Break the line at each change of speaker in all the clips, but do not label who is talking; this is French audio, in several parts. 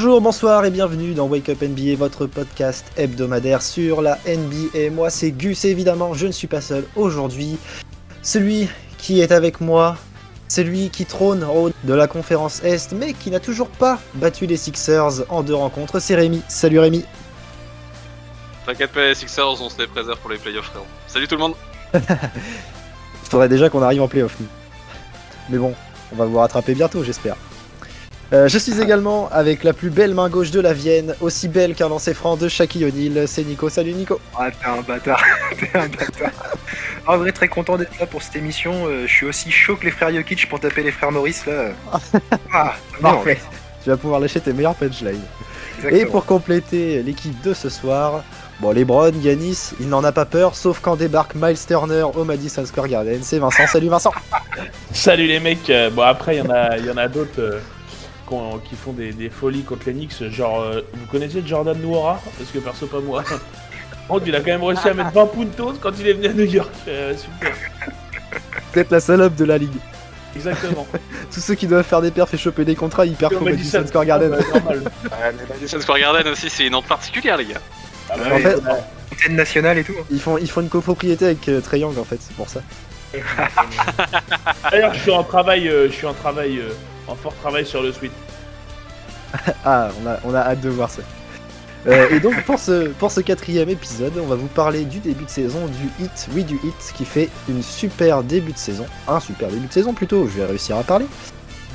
Bonjour, bonsoir et bienvenue dans Wake Up NBA, votre podcast hebdomadaire sur la NBA. Moi c'est Gus évidemment, je ne suis pas seul aujourd'hui. Celui qui est avec moi, celui qui trône haut de la conférence Est, mais qui n'a toujours pas battu les Sixers en deux rencontres, c'est Rémi. Salut Rémi.
T'inquiète pas, les Sixers, on se les préserve pour les playoffs, frérot. Salut tout le monde.
Il faudrait déjà qu'on arrive en playoff, nous. Mais bon, on va vous rattraper bientôt, j'espère. Euh, je suis également avec la plus belle main gauche de la Vienne, aussi belle qu'un lancer franc de Shaquille O'Neal. C'est Nico. Salut Nico.
Ah, t'es un bâtard. t'es un bâtard. En vrai, très content d'être là pour cette émission. Euh, je suis aussi chaud que les frères Jokic pour taper les frères Maurice là.
Ah, parfait. Tu vas pouvoir lâcher tes meilleurs punchlines.
Exactement.
Et pour compléter l'équipe de ce soir, bon, Lebron, Yanis, il n'en a pas peur, sauf quand débarque Miles Turner au Madison Square Garden. C'est Vincent. Salut Vincent.
Salut les mecs, Euh, bon après il y en a, il y en a d'autres euh, qui font des, des folies contre les Knicks, genre euh, vous connaissez Jordan Noura Parce que perso pas moi. Oh, il a quand même réussi à mettre 20 puntos quand il est venu à New York, Euh, super,
Peut-être la salope de la ligue.
exactement.
Tous ceux qui doivent faire des perfs et choper des contrats, ils perdent au Madison Square Garden.
bah.
Ah, Madison Square Garden aussi, c'est une honte particulière, les gars.
Ah, bah,
En
oui,
fait-
Antenne nationale et tout.
Ils font, ils font une copropriété avec euh, Trae Young en fait, c'est pour ça.
D'ailleurs je suis en travail, euh, je suis en travail, euh, en fort travail sur le suite.
Ah, on a, on a hâte de voir ça. Euh, et donc pour ce, pour ce quatrième épisode, on va vous parler du début de saison du Hit, oui du Hit, qui fait une super début de saison, un super début de saison plutôt, je vais réussir à parler.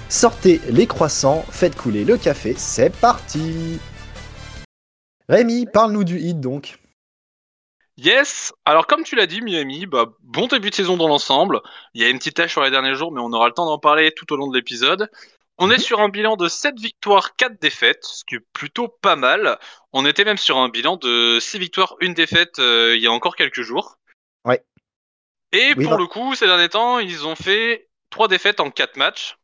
Sortez les croissants, faites couler le café, c'est parti Rémi, parle-nous du Hit donc.
Yes Alors, comme tu l'as dit, Miami, bah, bon début de saison dans l'ensemble. Il y a une petite tâche sur les derniers jours, mais on aura le temps d'en parler tout au long de l'épisode. On est sur un bilan de 7 victoires, 4 défaites, ce qui est plutôt pas mal. On était même sur un bilan de 6 victoires, 1 défaite euh, il y a encore quelques jours.
Ouais.
Et
Oui,
pour le coup, ces derniers temps, ils ont fait 3 défaites en 4 matchs.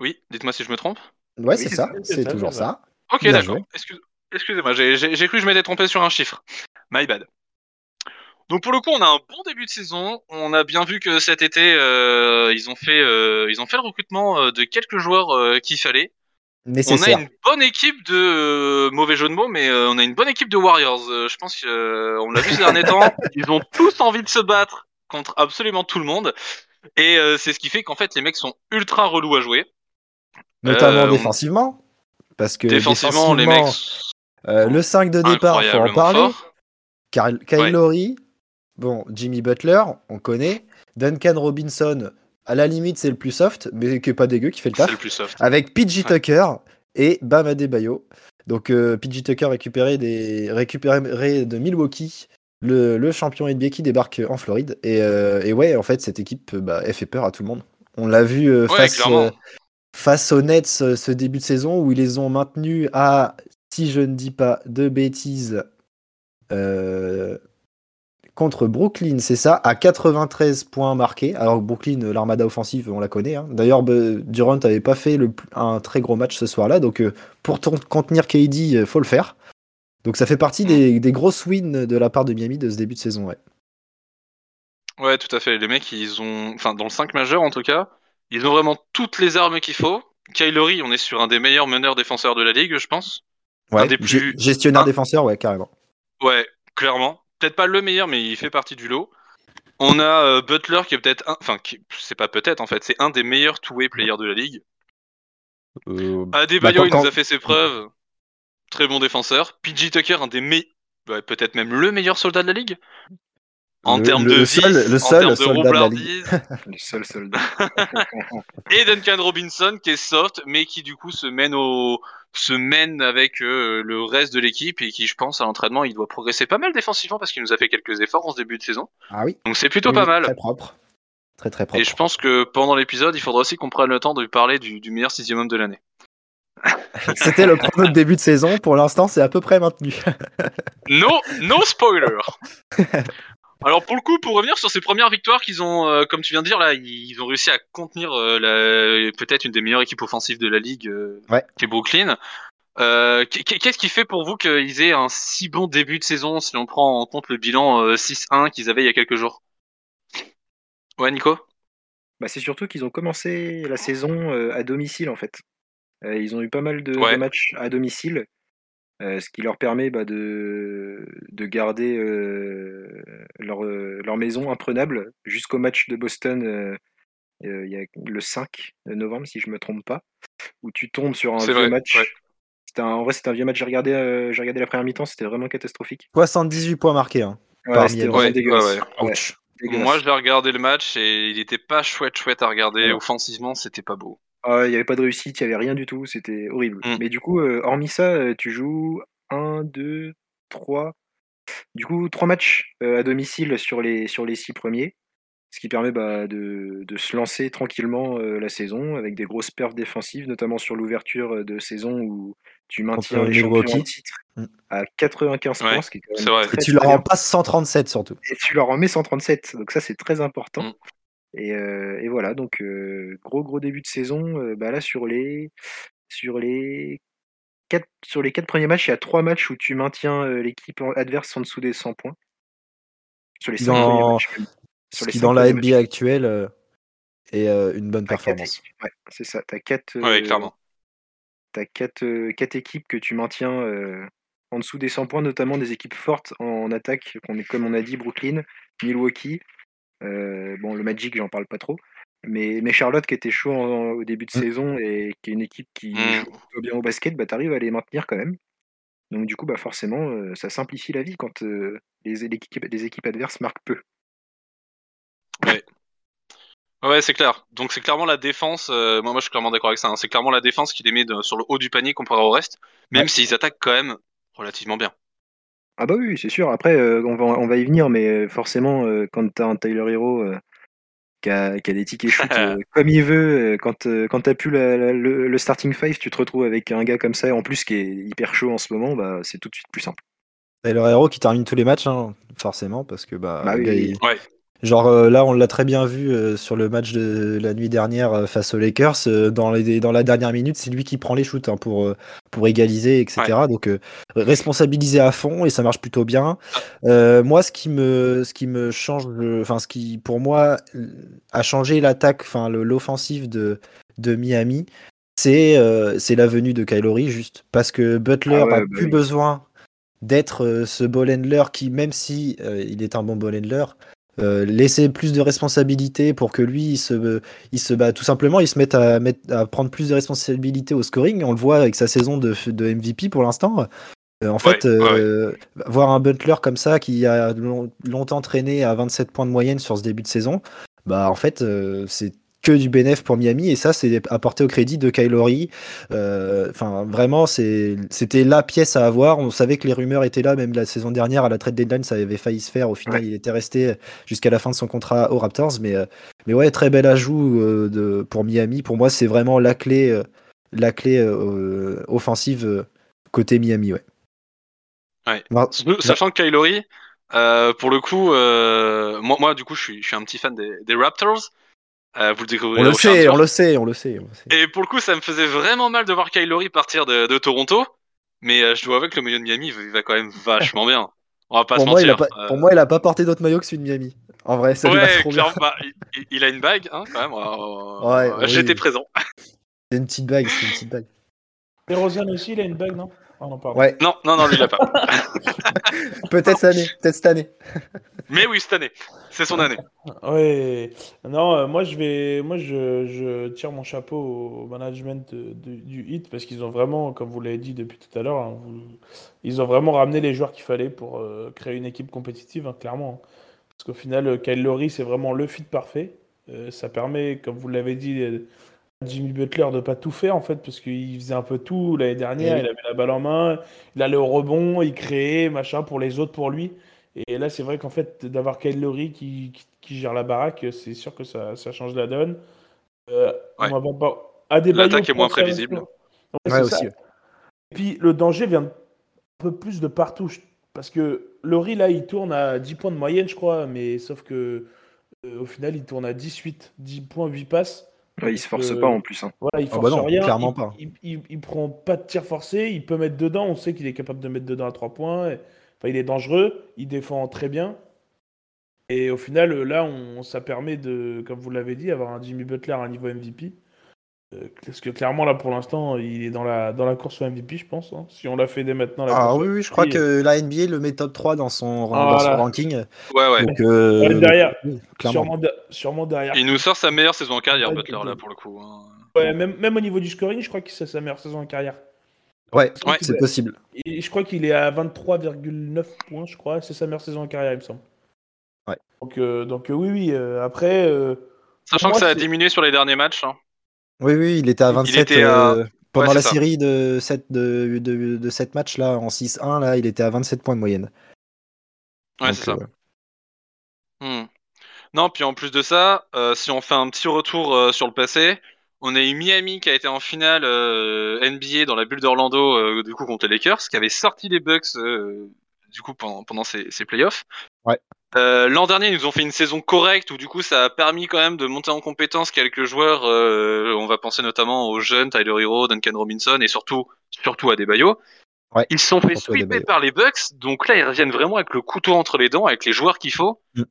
Oui, dites-moi si je me trompe.
Ouais,
Oui,
c'est ça,
c'est ça,
toujours ça.
Ok, d'accord. Excuse- Excusez-moi, j'ai cru que je m'étais trompé sur un chiffre. My bad. Donc pour le coup, on a un bon début de saison. On a bien vu que cet été, euh, ils ont fait, euh, ils ont fait le recrutement euh, de quelques joueurs euh, qu'il fallait. On a une bonne équipe de mauvais jeu de mots, mais on a une bonne équipe de Warriors. Je pense qu'on l'a vu ces derniers temps. Ils ont tous envie de se battre contre absolument tout le monde. Et c'est ce qui fait qu'en fait, les mecs sont ultra relous à jouer.
Notamment
on-
défensivement. Parce que
Défensivement, les mecs
le 5 de départ, faut en parler. Kyle, Kyle
Ouais.
Lowry, bon, Jimmy Butler, on connaît. Duncan Robinson, à la limite, c'est le plus soft, mais qui est pas dégueu, qui fait le
C'est
taf.
le plus soft.
Avec
Ouais.
Tucker et Bam Adebayo. Donc euh, Tucker récupéré, des, récupéré de Milwaukee, le, le champion NBA qui débarque en Floride. Et, euh, et ouais, en fait, cette équipe, euh, bah, elle fait peur à tout le monde. On l'a vu euh,
Ouais,
face, face aux Nets ce début de saison où ils les ont maintenus à, si je ne dis pas de bêtises, contre Brooklyn, c'est ça, à 93 points marqués. Alors que Brooklyn, euh, l'armada offensive, on la connaît. hein. D'ailleurs, Durant n'avait pas fait le, un très gros match ce soir-là, donc euh, pour ton- contenir KD, euh, faut le faire. Donc ça fait partie
Mm.
des, des grosses wins de la part de Miami de ce début de saison. Ouais.
Ouais, tout à fait. Les mecs, ils ont, enfin, dans le 5 majeur en tout cas, ils ont vraiment toutes les armes qu'il faut. Kylori, on est sur un des meilleurs meneurs défenseurs de la ligue, je pense.
Ouais,
des
gé-
plus-
gestionnaire
un-
défenseur, ouais, carrément.
Ouais, clairement. Peut-être pas le meilleur, mais il fait partie du lot. On a euh, Butler qui est peut-être un, enfin, qui- c'est pas peut-être en fait, c'est un des meilleurs two-way players de la ligue. Adebayo,
Bah,
il nous a fait ses preuves. Très bon défenseur. PG Tucker, un des meilleurs, peut-être même le meilleur soldat de la ligue. En
Le-
termes
le-
de
le
vis,
seul- le
en
seul
termes de
soldat de la
roublardise.
Le seul soldat.
et Duncan Robinson qui est soft mais qui du coup se mène au se mène avec euh, le reste de l'équipe et qui je pense à l'entraînement il doit progresser pas mal défensivement parce qu'il nous a fait quelques efforts en ce début de saison
Ah oui.
donc c'est plutôt
Oui,
pas mal
Très propre. Très très propre.
et je pense que pendant l'épisode il faudra aussi qu'on prenne le temps de lui parler du, du meilleur sixième homme de l'année
C'était le prono de début de saison. Pour l'instant, c'est à peu près maintenu.
no no spoiler alors pour le coup pour revenir sur ces premières victoires qu'ils ont euh, comme tu viens de dire là ils ont réussi à contenir euh, la- peut-être une des meilleures équipes offensives de la ligue euh,
Ouais.
qui est Brooklyn. Euh, qu- Qu'est-ce qui fait pour vous qu'ils aient un si bon début de saison si on prend en compte le bilan euh, 6-1 qu'ils avaient il y a quelques jours? Ouais, Nico?
Bah, c'est surtout qu'ils ont commencé la saison euh, à domicile en fait. Euh, ils ont eu pas mal de, matchs à domicile, euh, ce qui leur permet bah, de, de garder euh, leur, euh, leur maison imprenable jusqu'au match de Boston euh, euh, il y a le 5 novembre, si je me trompe pas, où tu tombes sur un vieux
vrai,
match.
ouais.
C'était un- en vrai, c'était un vieux match. J'ai regardé, euh, j'ai regardé la première mi-temps, c'était vraiment catastrophique.
78 points marqués. Hein.
Ouais, c'était
Miami.
vraiment
Ouais,
dégueulasse.
ouais,
Ouais,
Ouch.
dégueulasse.
Moi, je l'ai regardé le match et il était pas chouette, chouette à regarder.
Ouais.
Offensivement, c'était pas beau.
Ah, Il n'y avait pas de réussite, il n'y avait rien du tout, c'était horrible.
Mm.
Mais du coup, euh, hormis ça, euh, tu joues 1, 2, 3. Du coup, trois matchs euh, à domicile sur les, sur les six premiers. Ce qui permet bah, de, de se lancer tranquillement euh, la saison avec des grosses perfs défensives, notamment sur l'ouverture de saison où tu maintiens les champions en titre
Mm.
à 95
Ouais,
points, ce qui est quand même
c'est vrai.
très,
Et tu leur en passes 137 surtout.
et tu leur en mets 137. Donc ça, c'est très important. Et, euh, et voilà, donc euh, gros gros début de saison. euh, bah là, sur les sur les quatre sur les quatre premiers matchs, il y a trois matchs où tu maintiens euh, l'équipe adverse en dessous des 100 points. Sur les cinq
Dans-
premiers matchs. même.
Ce qui, dans la NBA actuelle, euh, est euh, une bonne
quatre
performance.
Ouais, c'est ça. T'as quatre.
Ouais, clairement.
T'as quatre, euh, quatre équipes que tu maintiens euh, en dessous des 100 points, notamment des équipes fortes en, en attaque, qu'on est, comme on a dit, Brooklyn, Milwaukee. Euh, bon, le Magic, j'en parle pas trop. Mais, mais Charlotte, qui était chaud en- au début de
Mm.
saison et qui est une équipe qui
Mm.
joue plutôt bien au basket, bah, tu arrives à les maintenir quand même. Donc, du coup, bah, forcément, euh, ça simplifie la vie quand euh, les, les équipes, les équipes adverses marquent peu.
Ouais, c'est clair. Donc c'est clairement la défense. euh, moi, moi, je suis clairement d'accord avec ça. hein. C'est clairement la défense qui les met de- sur le haut du panier comparé au reste, même
Ouais.
s'ils attaquent quand même relativement bien.
Ah bah oui, c'est sûr. Après, euh, on, va, on va y venir, mais euh, forcément, euh, quand t'as un Tyler Hero euh, qui, a, qui a des tickets shoot euh, comme il veut, quand, euh, quand t'as plus la- la- le, le starting five, tu te retrouves avec un gars comme ça, en plus qui est hyper chaud en ce moment, bah, c'est tout de suite plus simple.
Et leur héros qui termine tous les matchs, hein, forcément, parce que bah,
Bah
le
oui,
gars,
oui.
il-
Ouais.
Genre euh, là, on l'a très bien vu euh, sur le match de la nuit dernière euh, face aux Lakers. dans, les, dans la dernière minute, c'est lui qui prend les shoots hein, pour, pour égaliser, etc. Donc responsabilisé à fond et ça marche plutôt bien. Moi, ce qui me, ce qui me change, enfin, ce qui pour moi a changé l'attaque, enfin, l'offensive de, de Miami, c'est c'est la venue de Kylori juste parce que Butler
Ah ouais,
a
bah
plus
oui.
besoin d'être ce ball handler qui, même si il est un bon ball handler, euh, laisser plus de responsabilités pour que lui, il se, il se bat tout simplement, il se mette à, à prendre plus de responsabilités au scoring. On le voit avec sa saison de, de MVP pour l'instant. Euh, en fait,
ouais,
euh, voir un Butler comme ça qui a long- longtemps traîné à 27 points de moyenne sur ce début de saison, bah en fait, euh, c'est que du bénéf pour Miami et ça, c'est apporté au crédit de Kylori. Euh, Enfin, vraiment, c'est- c'était la pièce à avoir. On savait que les rumeurs étaient là, même la saison dernière à la trade deadline, ça avait failli se faire. Au final, il était resté jusqu'à la fin de son contrat aux Raptors, mais euh, mais ouais, très bel ajout euh, de, pour Miami. Pour moi, c'est vraiment la clé, euh, la clé euh, offensive euh, côté Miami, ouais.
Ouais.
Mar-
Sachant que Kylori, euh, pour le coup, euh, moi, moi, du coup, je suis, je suis un petit fan des, des Raptors. Euh, vous le découvrirez
on le sait, on le sait, on le sait, on le sait.
Et pour le coup, ça me faisait vraiment mal de voir Kylori partir de, de Toronto. Mais euh, je dois avouer que le milieu de Miami il va quand même vachement bien. On va pas
Pour
se
moi, il a
mentir.
pas,
Euh,
pour moi, il a pas porté d'autre maillot que celui de Miami. En vrai, ça lui va
ouais,
trop bien.
clairement, bah, il, il- il a une bague, hein, quand même. euh,
Ouais,
euh,
oui.
J'étais présent.
C'est une petite bague, c'est une petite bague.
Et Rosian aussi, il a une bague, non? Non, pardon.
Ouais,
Non, non, non, lui, il a pas.
peut-être cette année, peut-être cette année.
Mais oui, cette année. C'est son année.
Ouais. Non, euh, moi je vais, moi je, je tire mon chapeau au management de- de- du Hit parce qu'ils ont vraiment, comme vous l'avez dit depuis tout à l'heure, hein, vous- ils ont vraiment ramené les joueurs qu'il fallait pour euh, créer une équipe compétitive, hein, clairement. Parce qu'au final, euh, Kyle Lowry c'est vraiment le fit parfait. Euh, ça permet, comme vous l'avez dit, euh, Jimmy Butler de pas tout faire en fait parce qu'il faisait un peu tout l'année dernière. Il avait la balle en main, il allait au rebond, il créait machin pour les autres, pour lui. Et là, c'est vrai qu'en fait, d'avoir Kyle Lowry qui, qui, qui gère la baraque, c'est sûr que ça, ça change la donne. Euh,
Ouais.
on va pas- Adebayo
L'attaque est moins prévisible.
Ouais, c'est
Ouais,
ça.
aussi.
Et puis, le danger vient un peu plus de partout. Parce que Lowry, là, il tourne à 10 points de moyenne, je crois. Mais sauf que euh, au final, il tourne à 18. 10 points, 8 passes.
Ouais, il se force
Euh,
pas en plus. hein.
Voilà, il
Ah
force
bah non,
rien.
clairement
il,
pas.
Il, il- il prend pas de tir forcé. Il peut mettre dedans. On sait qu'il est capable de mettre dedans à 3 points. et- Enfin, il est dangereux. Il défend très bien. Et au final, là, on, ça permet de, comme vous l'avez dit, avoir un Jimmy Butler à un niveau MVP. Euh, Parce que clairement, là, pour l'instant, il est dans la, dans la course au MVP, je pense. hein. Si on l'a fait dès maintenant, la
Ah
course
oui, oui, je crois
MVP,
que la NBA le met top 3 dans son,
Ah,
dans son
voilà.
ranking.
Ouais, ouais.
Donc, euh,
Ouais, derrière.
oui.
Sûrement, de- sûrement derrière.
Il nous sort sa meilleure saison en carrière,
Ouais,
Butler, là, pour le coup. hein.
Ouais, même, même au niveau du scoring, je crois que c'est sa meilleure saison en carrière.
Ouais,
Ouais.
c'est possible.
Et je crois qu'il est à 23,9 points, je crois. C'est sa meilleure saison en carrière, il me semble.
Ouais.
Donc, euh, donc euh, oui, oui. euh, après, euh,
Sachant que ça a diminué sur les derniers matchs. hein.
Oui, oui, il était à
Il
27
était à-
euh, pendant
Ouais,
la
ça.
série de 7 de, de, de 7 matchs là en 6-1 là, il était à 27 points de moyenne.
Ouais, c'est ça.
euh,
Hmm. Non, puis en plus de ça, euh, si on fait un petit retour euh, sur le passé, on a eu Miami qui a été en finale NBA dans la bulle d'Orlando, du coup contre les Lakers, qui avait sorti les Bucks du coup pendant, pendant ces, ces playoffs.
Ouais.
Euh, L'an dernier, ils nous ont fait une saison correcte où du coup ça a permis quand même de monter en compétence quelques joueurs. euh, on va penser notamment aux jeunes Tyler Hero, Duncan Robinson et surtout surtout à Debayo.
Ouais,
Ils se sont fait sweeper par les Bucks, donc là ils reviennent vraiment avec le couteau entre les dents, avec les joueurs qu'il faut
Mm.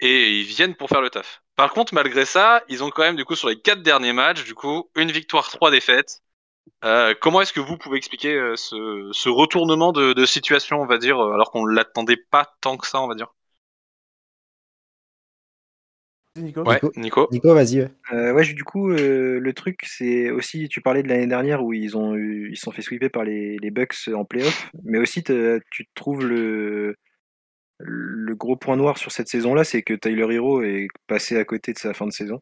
et ils viennent pour faire le taf. Par contre, malgré ça, ils ont quand même du coup sur les quatre derniers matchs, du coup, une victoire, trois défaites. Euh, comment est-ce que vous pouvez expliquer ce, ce retournement de, de situation, on va dire, alors qu'on l'attendait pas tant que ça, on va dire?
Nico
Ouais,
Nico.
Nico.
Vas-y. ouais.
Euh, ouais, du coup, euh, le truc, c'est aussi, tu parlais de l'année dernière où ils ont eu, ils se sont fait sweeper par les, les Bucks en playoff, mais aussi tu trouves le, le gros point noir sur cette saison-là, c'est que Tyler Hero est passé à côté de sa fin de saison.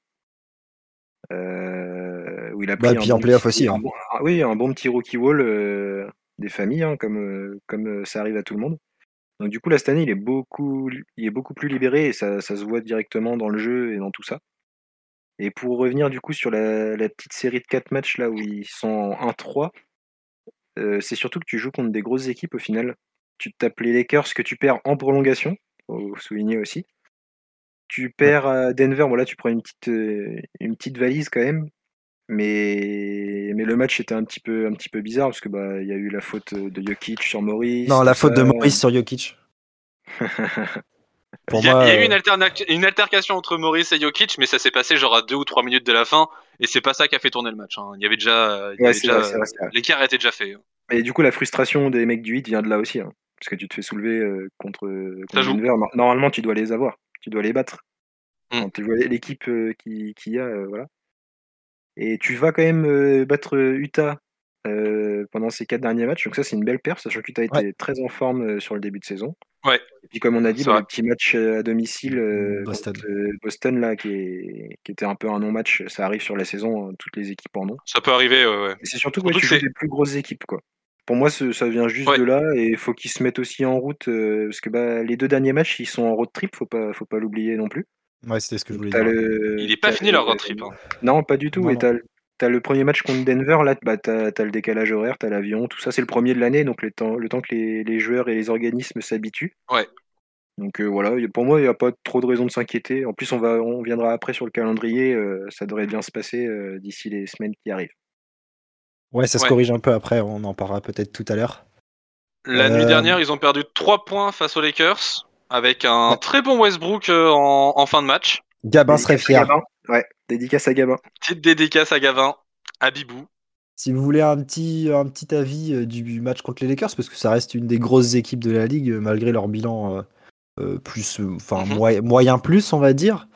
Euh, où il a pris
Bah,
un
puis en
bon
playoff aussi,
un
hein.
bon- ah oui, un bon petit rookie wall euh, des familles, hein, comme, comme ça arrive à tout le monde. Donc du coup, là, cette année, il est beaucoup, plus libéré et ça, se voit directement dans le jeu et dans tout ça. Et pour revenir du coup sur la, petite série de 4 matchs là où ils sont en 1-3, euh, c'est surtout que tu joues contre des grosses équipes au final. Tu tapes les Lakers que tu perds en prolongation, faut souligner aussi. Tu perds à Denver, bon là tu prends une petite, euh, une petite valise quand même. Mais, mais le match était un petit peu, un petit peu bizarre parce que bah il y a eu la faute de Jokic sur Maurice.
Non, la faute de. Maurice sur Jokic. Pour
Il y a,
moi,
il y a eu
euh,
une, alterna- une altercation entre Maurice et Jokic, mais ça s'est passé genre à deux ou trois minutes de la fin, et c'est pas ça qui a fait tourner le match. hein. Il y avait déjà,
Ouais,
déjà l'écart était déjà fait.
Et du coup, la frustration des mecs du 8 vient de là aussi. hein. parce que tu te fais soulever euh, contre, contre. Denver. Nor- Normalement, tu dois les avoir. Tu dois les battre.
Mm.
Quand tu vois l'équipe euh, qui, qui y a, euh, voilà. Et tu vas quand même euh, battre euh, Utah euh, pendant ces quatre derniers matchs. Donc ça, c'est une belle perf, sachant que Utah était très en forme euh, sur le début de saison.
Ouais.
Et puis comme on a dit, bah, le petit match à domicile euh,
Boston.
contre euh, Boston, là, qui, est- qui était un peu un non-match, ça arrive sur la saison, hein, toutes les équipes en ont.
Ça peut arriver, ouais, ouais.
Et c'est surtout que
Surtout
tu joues des plus grosses équipes, quoi. Pour moi, ce- ça vient juste
Ouais.
de là et il faut qu'ils se mettent aussi en route euh, parce que bah, les deux derniers matchs, ils sont en road trip, faut pas, faut pas l'oublier non plus.
Ouais, c'était ce que je voulais dire.
le-
Il est pas fini
le-
leur road trip. hein.
Non, pas du tout.
Non,
et
non.
t'as, le- t'as le premier match contre Denver, là, bah, t'as, t'as le décalage horaire, t'as l'avion, tout ça, c'est le premier de l'année, donc le temps, le temps que les, les joueurs et les organismes s'habituent.
Ouais.
Donc euh, voilà, y a- pour moi, il n'y a pas trop de raison de s'inquiéter. En plus, on, va, on viendra après sur le calendrier, euh, ça devrait bien se passer euh, d'ici les semaines qui arrivent.
Ouais, ça se
Ouais.
corrige un peu après, on en parlera peut-être tout à l'heure.
La
Euh,
nuit dernière, ils ont perdu 3 points face aux Lakers, avec un
Ouais.
très bon Westbrook euh, en, en fin de match.
Gabin serait
Dédicace
fier.
Gabin. Ouais, dédicace à Gabin.
Petite dédicace à Gavin, à Bibou.
Si vous voulez un petit, un petit avis euh, du match contre les Lakers, parce que ça reste une des grosses équipes de la ligue, euh, malgré leur bilan euh, plus, enfin
Mhm.
moy- moyen plus, on va dire.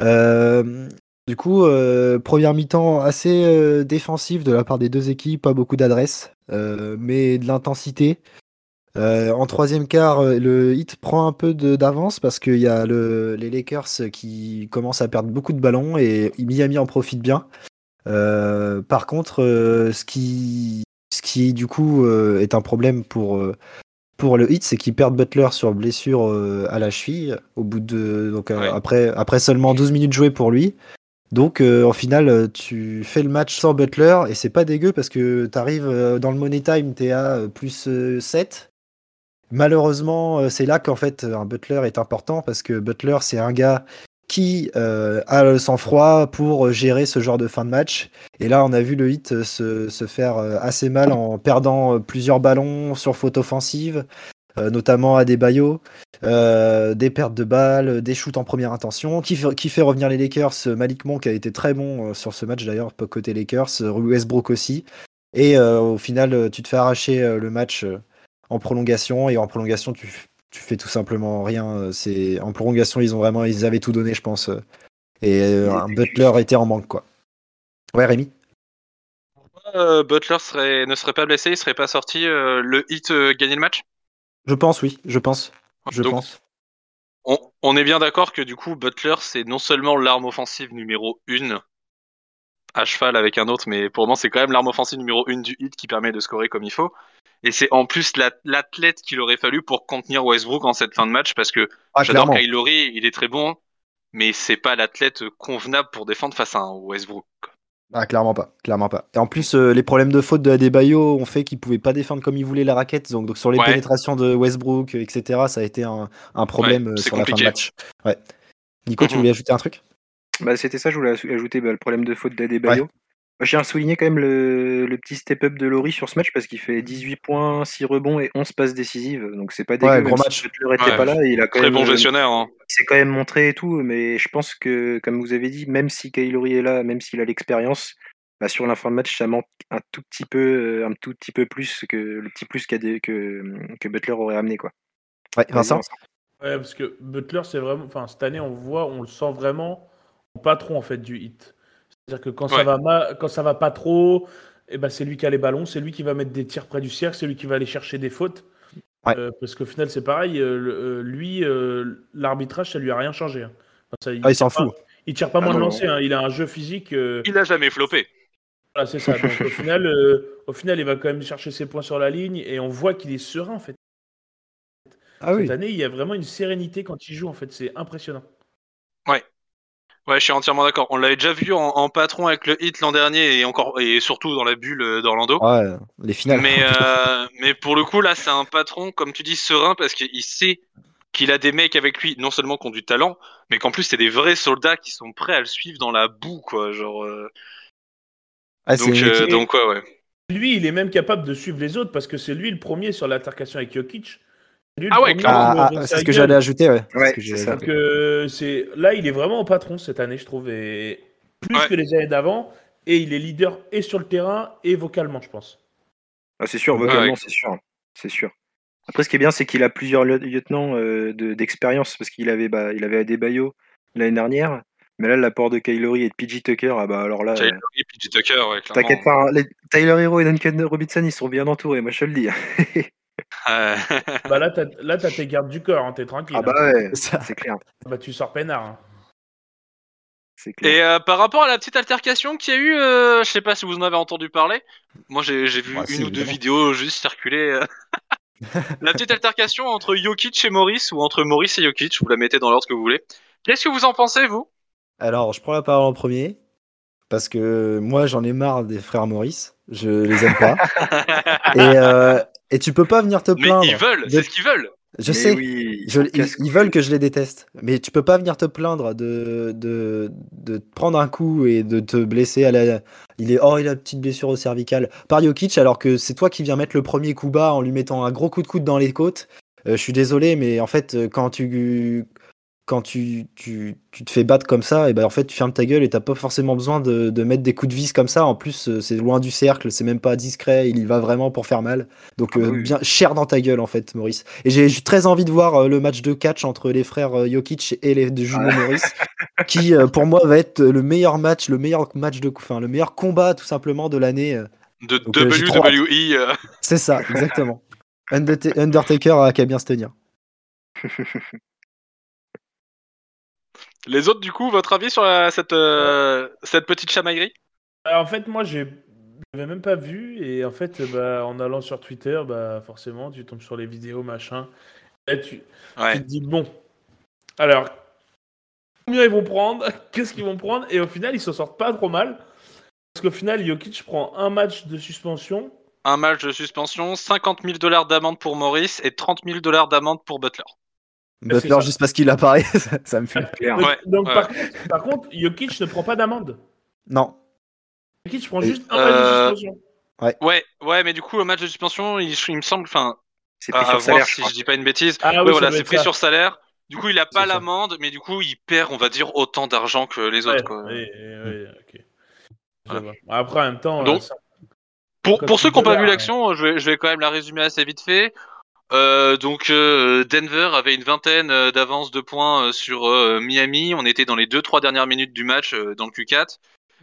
Euh, du coup, euh, première mi-temps assez euh, défensive de la part des deux équipes, pas beaucoup d'adresse, euh, mais de l'intensité. Euh, en troisième quart, euh, le hit prend un peu d'avance parce qu'il y a le- les Lakers qui commencent à perdre beaucoup de ballons et Miami en profite bien. Euh, par contre, euh, ce qui, ce qui du coup est un problème pour pour le hit, c'est qu'ils perdent Butler sur blessure à la cheville au bout de donc
Ouais.
après après seulement 12 minutes jouées pour lui. Donc euh, en finale, tu fais le match sans Butler et c'est pas dégueu parce que tu arrives dans le money time, t'es à euh, plus euh, 7. Malheureusement, euh, c'est là qu'en fait un Butler est important parce que Butler c'est un gars qui euh, a le sang-froid pour euh, gérer ce genre de fin de match. Et là, on a vu le hit euh, se, faire euh, assez mal en perdant euh, plusieurs ballons sur faute offensive. euh, notamment à des baillots, des pertes de balles, des shoots en première intention, qui, fait- revenir les Lakers. Malik Monk a été très bon euh, sur ce match d'ailleurs, côté Lakers, euh, Westbrook aussi. Et euh, au final, euh, tu te fais arracher euh, le match euh, en prolongation, et en prolongation, tu, fais tout simplement rien. euh, C'est en prolongation, ils ont vraiment, ils avaient tout donné, je pense. euh, Et euh, un Butler était en manque, quoi. Ouais, Rémi?
Euh, Butler serait, ne serait pas blessé, il serait pas sorti. euh, le hit euh, gagner le match?
Je pense, oui, je pense, je
Donc,
pense.
On, on est bien d'accord que du coup, Butler, c'est non seulement l'arme offensive numéro 1 à cheval avec un autre, mais pour moi, c'est quand même l'arme offensive numéro 1 du hit qui permet de scorer comme il faut. Et c'est en plus la- l'athlète qu'il aurait fallu pour contenir Westbrook en cette fin de match, parce que
Ah,
j'adore. Kyle Lowry, il est très bon, mais c'est pas l'athlète convenable pour défendre face à un Westbrook.
Ah, clairement pas, clairement pas. Et en plus, euh, les problèmes de faute de Adebayo ont fait qu'il pouvait pas défendre comme il voulait la raquette. Donc, donc sur les
Ouais.
pénétrations de Westbrook, etc., ça a été un, un problème
Ouais,
euh, sur la fin de match. Ouais. Nico, tu voulais ajouter un truc?
Bah, c'était ça, je voulais aj- ajouter bah, le problème de faute d'Adebayo. Moi, Je tiens à souligner quand même le, le petit step-up de Laurie sur ce match parce qu'il fait 18 points, 6 rebonds et 11 passes décisives. Donc c'est pas dégueu.
Ouais, gros
si
match.
Butler était
Ouais.
pas là, il a quand
Très
même,
bon gestionnaire. Hein.
il s'est quand même montré et tout. Mais je pense que, comme vous avez dit, même si Kyle Lowry est là, même s'il a l'expérience, bah, sur la fin de match, ça manque un tout petit peu, euh, un tout petit peu plus que le petit plus que, que Butler aurait amené quoi.
Ouais, Vincent
Ouais, parce que Butler, c'est vraiment. Enfin, cette année, on voit, on le sent vraiment en patron en fait du hit. C'est-à-dire que quand ça va ma- quand ça va pas trop, eh ben, c'est lui qui a les ballons, c'est lui qui va mettre des tirs près du cercle, c'est lui qui va aller chercher des fautes.
Ouais.
Euh, parce qu'au final, c'est pareil. euh, euh, lui, euh, l'arbitrage, ça lui a rien changé. hein. Enfin, ça,
Ah, il s'en
tire pas-
fout.
Il tire pas
Ah
moins de
non,
lancer. hein. Il a un jeu physique. euh,
Il a jamais floppé.
voilà, c'est ça. Donc, au final, euh, au final, il va quand même chercher ses points sur la ligne et on voit qu'il est serein en fait.
Ah oui.
Cette année, il y a vraiment une sérénité quand il joue. En fait, c'est impressionnant.
Ouais, je suis entièrement d'accord. On l'avait déjà vu en, en patron avec le hit l'an dernier et encore et surtout dans la bulle euh, d'Orlando.
Ouais, les finales.
Mais, euh, mais pour le coup, là, c'est un patron, comme tu dis, serein parce qu'il sait qu'il a des mecs avec lui, non seulement qui ont du talent, mais qu'en plus, c'est des vrais soldats qui sont prêts à le suivre dans la boue, quoi. Genre, euh,
Ah,
donc, euh, donc, ouais, ouais.
Lui, il est même capable de suivre les autres parce que c'est lui le premier sur l'altercation avec Jokic.
Ah ouais,
à
Ah, ah,
sa
c'est ce que j'allais ajouter, ouais.
Ouais,
ce que
c'est
euh, c'est là, il est vraiment au patron cette année, je trouve, et plus
Ouais.
que les années d'avant. Et il est leader et sur le terrain et vocalement, je pense.
Ah, c'est sûr,
Ouais,
vocalement,
ouais.
c'est sûr. C'est sûr. Après, ce qui est bien, c'est qu'il a plusieurs lieu- lieutenants euh, de- d'expérience, parce qu'il avait, bah, il avait Adebayo l'année dernière, mais là, l'apport de Kylori et de PJ Tucker, ah bah alors là,
Tyler
euh,
Hero et PJ Tucker, ouais, clairement.
t'inquiète pas, hein, les- Tyler Hero et Duncan Robinson, ils sont bien entourés, moi je te le dis.
Bah là, t'as là, t'as tes gardes du corps, hein, t'es tranquille.
ah bah
hein.
ouais,
C'est ça.
c'est clair,
Bah, tu sors peinard. hein.
c'est clair.
Et euh, par rapport à la petite altercation qu'il y a eu, euh, je sais pas si vous en avez entendu parler. Moi, j'ai j'ai vu
Bah,
une ou deux vidéos juste circuler. euh. la petite altercation entre Jokic et Maurice ou entre Maurice et Jokic, vous la mettez dans l'ordre que vous voulez. Qu'est-ce que vous en pensez, vous?
Alors, je prends la parole en premier. Parce que moi, j'en ai marre des frères Maurice. Je les aime pas. et, euh, et tu peux pas venir te
Mais
plaindre.
ils veulent,
de-
c'est ce qu'ils veulent.
Je
Mais
sais.
oui,
Je- ils, veulent que je les déteste. Mais tu peux pas venir te plaindre de, de, de te prendre un coup et de te blesser à la. Il est oh il a une petite blessure au cervical par Jokic alors que c'est toi qui viens mettre le premier coup bas en lui mettant un gros coup de coude dans les côtes. Euh, je suis désolé mais en fait euh, quand tu quand tu, tu, tu te fais battre comme ça et ben en fait tu fermes ta gueule et t'as pas forcément besoin de, de mettre des coups de vis comme ça. En plus euh, c'est loin du cercle, c'est même pas discret, il y va vraiment pour faire mal. Donc
Ah
euh,
oui.
bien cher dans ta gueule en fait Maurice. Et j'ai très envie de voir euh, le match de catch entre les frères euh, Jokic et les de jumeaux Maurice, qui pour moi va être le meilleur match, le meilleur match de, enfin le meilleur combat tout simplement de l'année.
De
Donc.
WWE.
C'est ça, exactement. Underta- Undertaker a qu'à bien se tenir.
Les autres, du coup, votre avis sur la- cette, euh, cette petite chamaillerie?
Alors, en fait, moi, j'ai j'avais même pas vu et en fait, bah, en allant sur Twitter, bah, forcément, tu tombes sur les vidéos, machin. Là, tu, te dis bon. Alors, combien ils vont prendre? Qu'est-ce qu'ils vont prendre? Et au final, ils s'en sortent pas trop mal. Parce qu'au final, Jokic prend un match de suspension.
Un match de suspension, 50 000 dollars d'amende pour Maurice et 30 000 dollars d'amende pour Butler.
Butler juste parce qu'il apparaît, ça, ça me fait.
Ouais,
donc,
ouais.
Par, contre, par contre, Jokic ne prend pas d'amende.
Non.
Jokic prend juste un match de
Euh,
suspension.
Ouais, ouais, mais du coup, au match de suspension, il, il me semble, enfin,
C'est pris
à
sur
voir
salaire, je
si je dis pas une bêtise.
Ah oui,
voilà, c'est pris
ça.
sur salaire. Du coup, il a pas l'amende, mais du coup, il perd, on va dire, autant d'argent que les autres.
Ouais,
quoi.
ouais, ouais, ouais, ok.
Voilà.
Après, en même temps,
Donc,
euh, ça-
Pour, pour ceux qui n'ont pas vu
ouais.
l'action, je vais, je vais quand même la résumer assez vite fait. Euh, donc euh, Denver avait une vingtaine euh, d'avance de points sur euh, Miami. On était dans les 2-3 dernières minutes du match dans le Q4.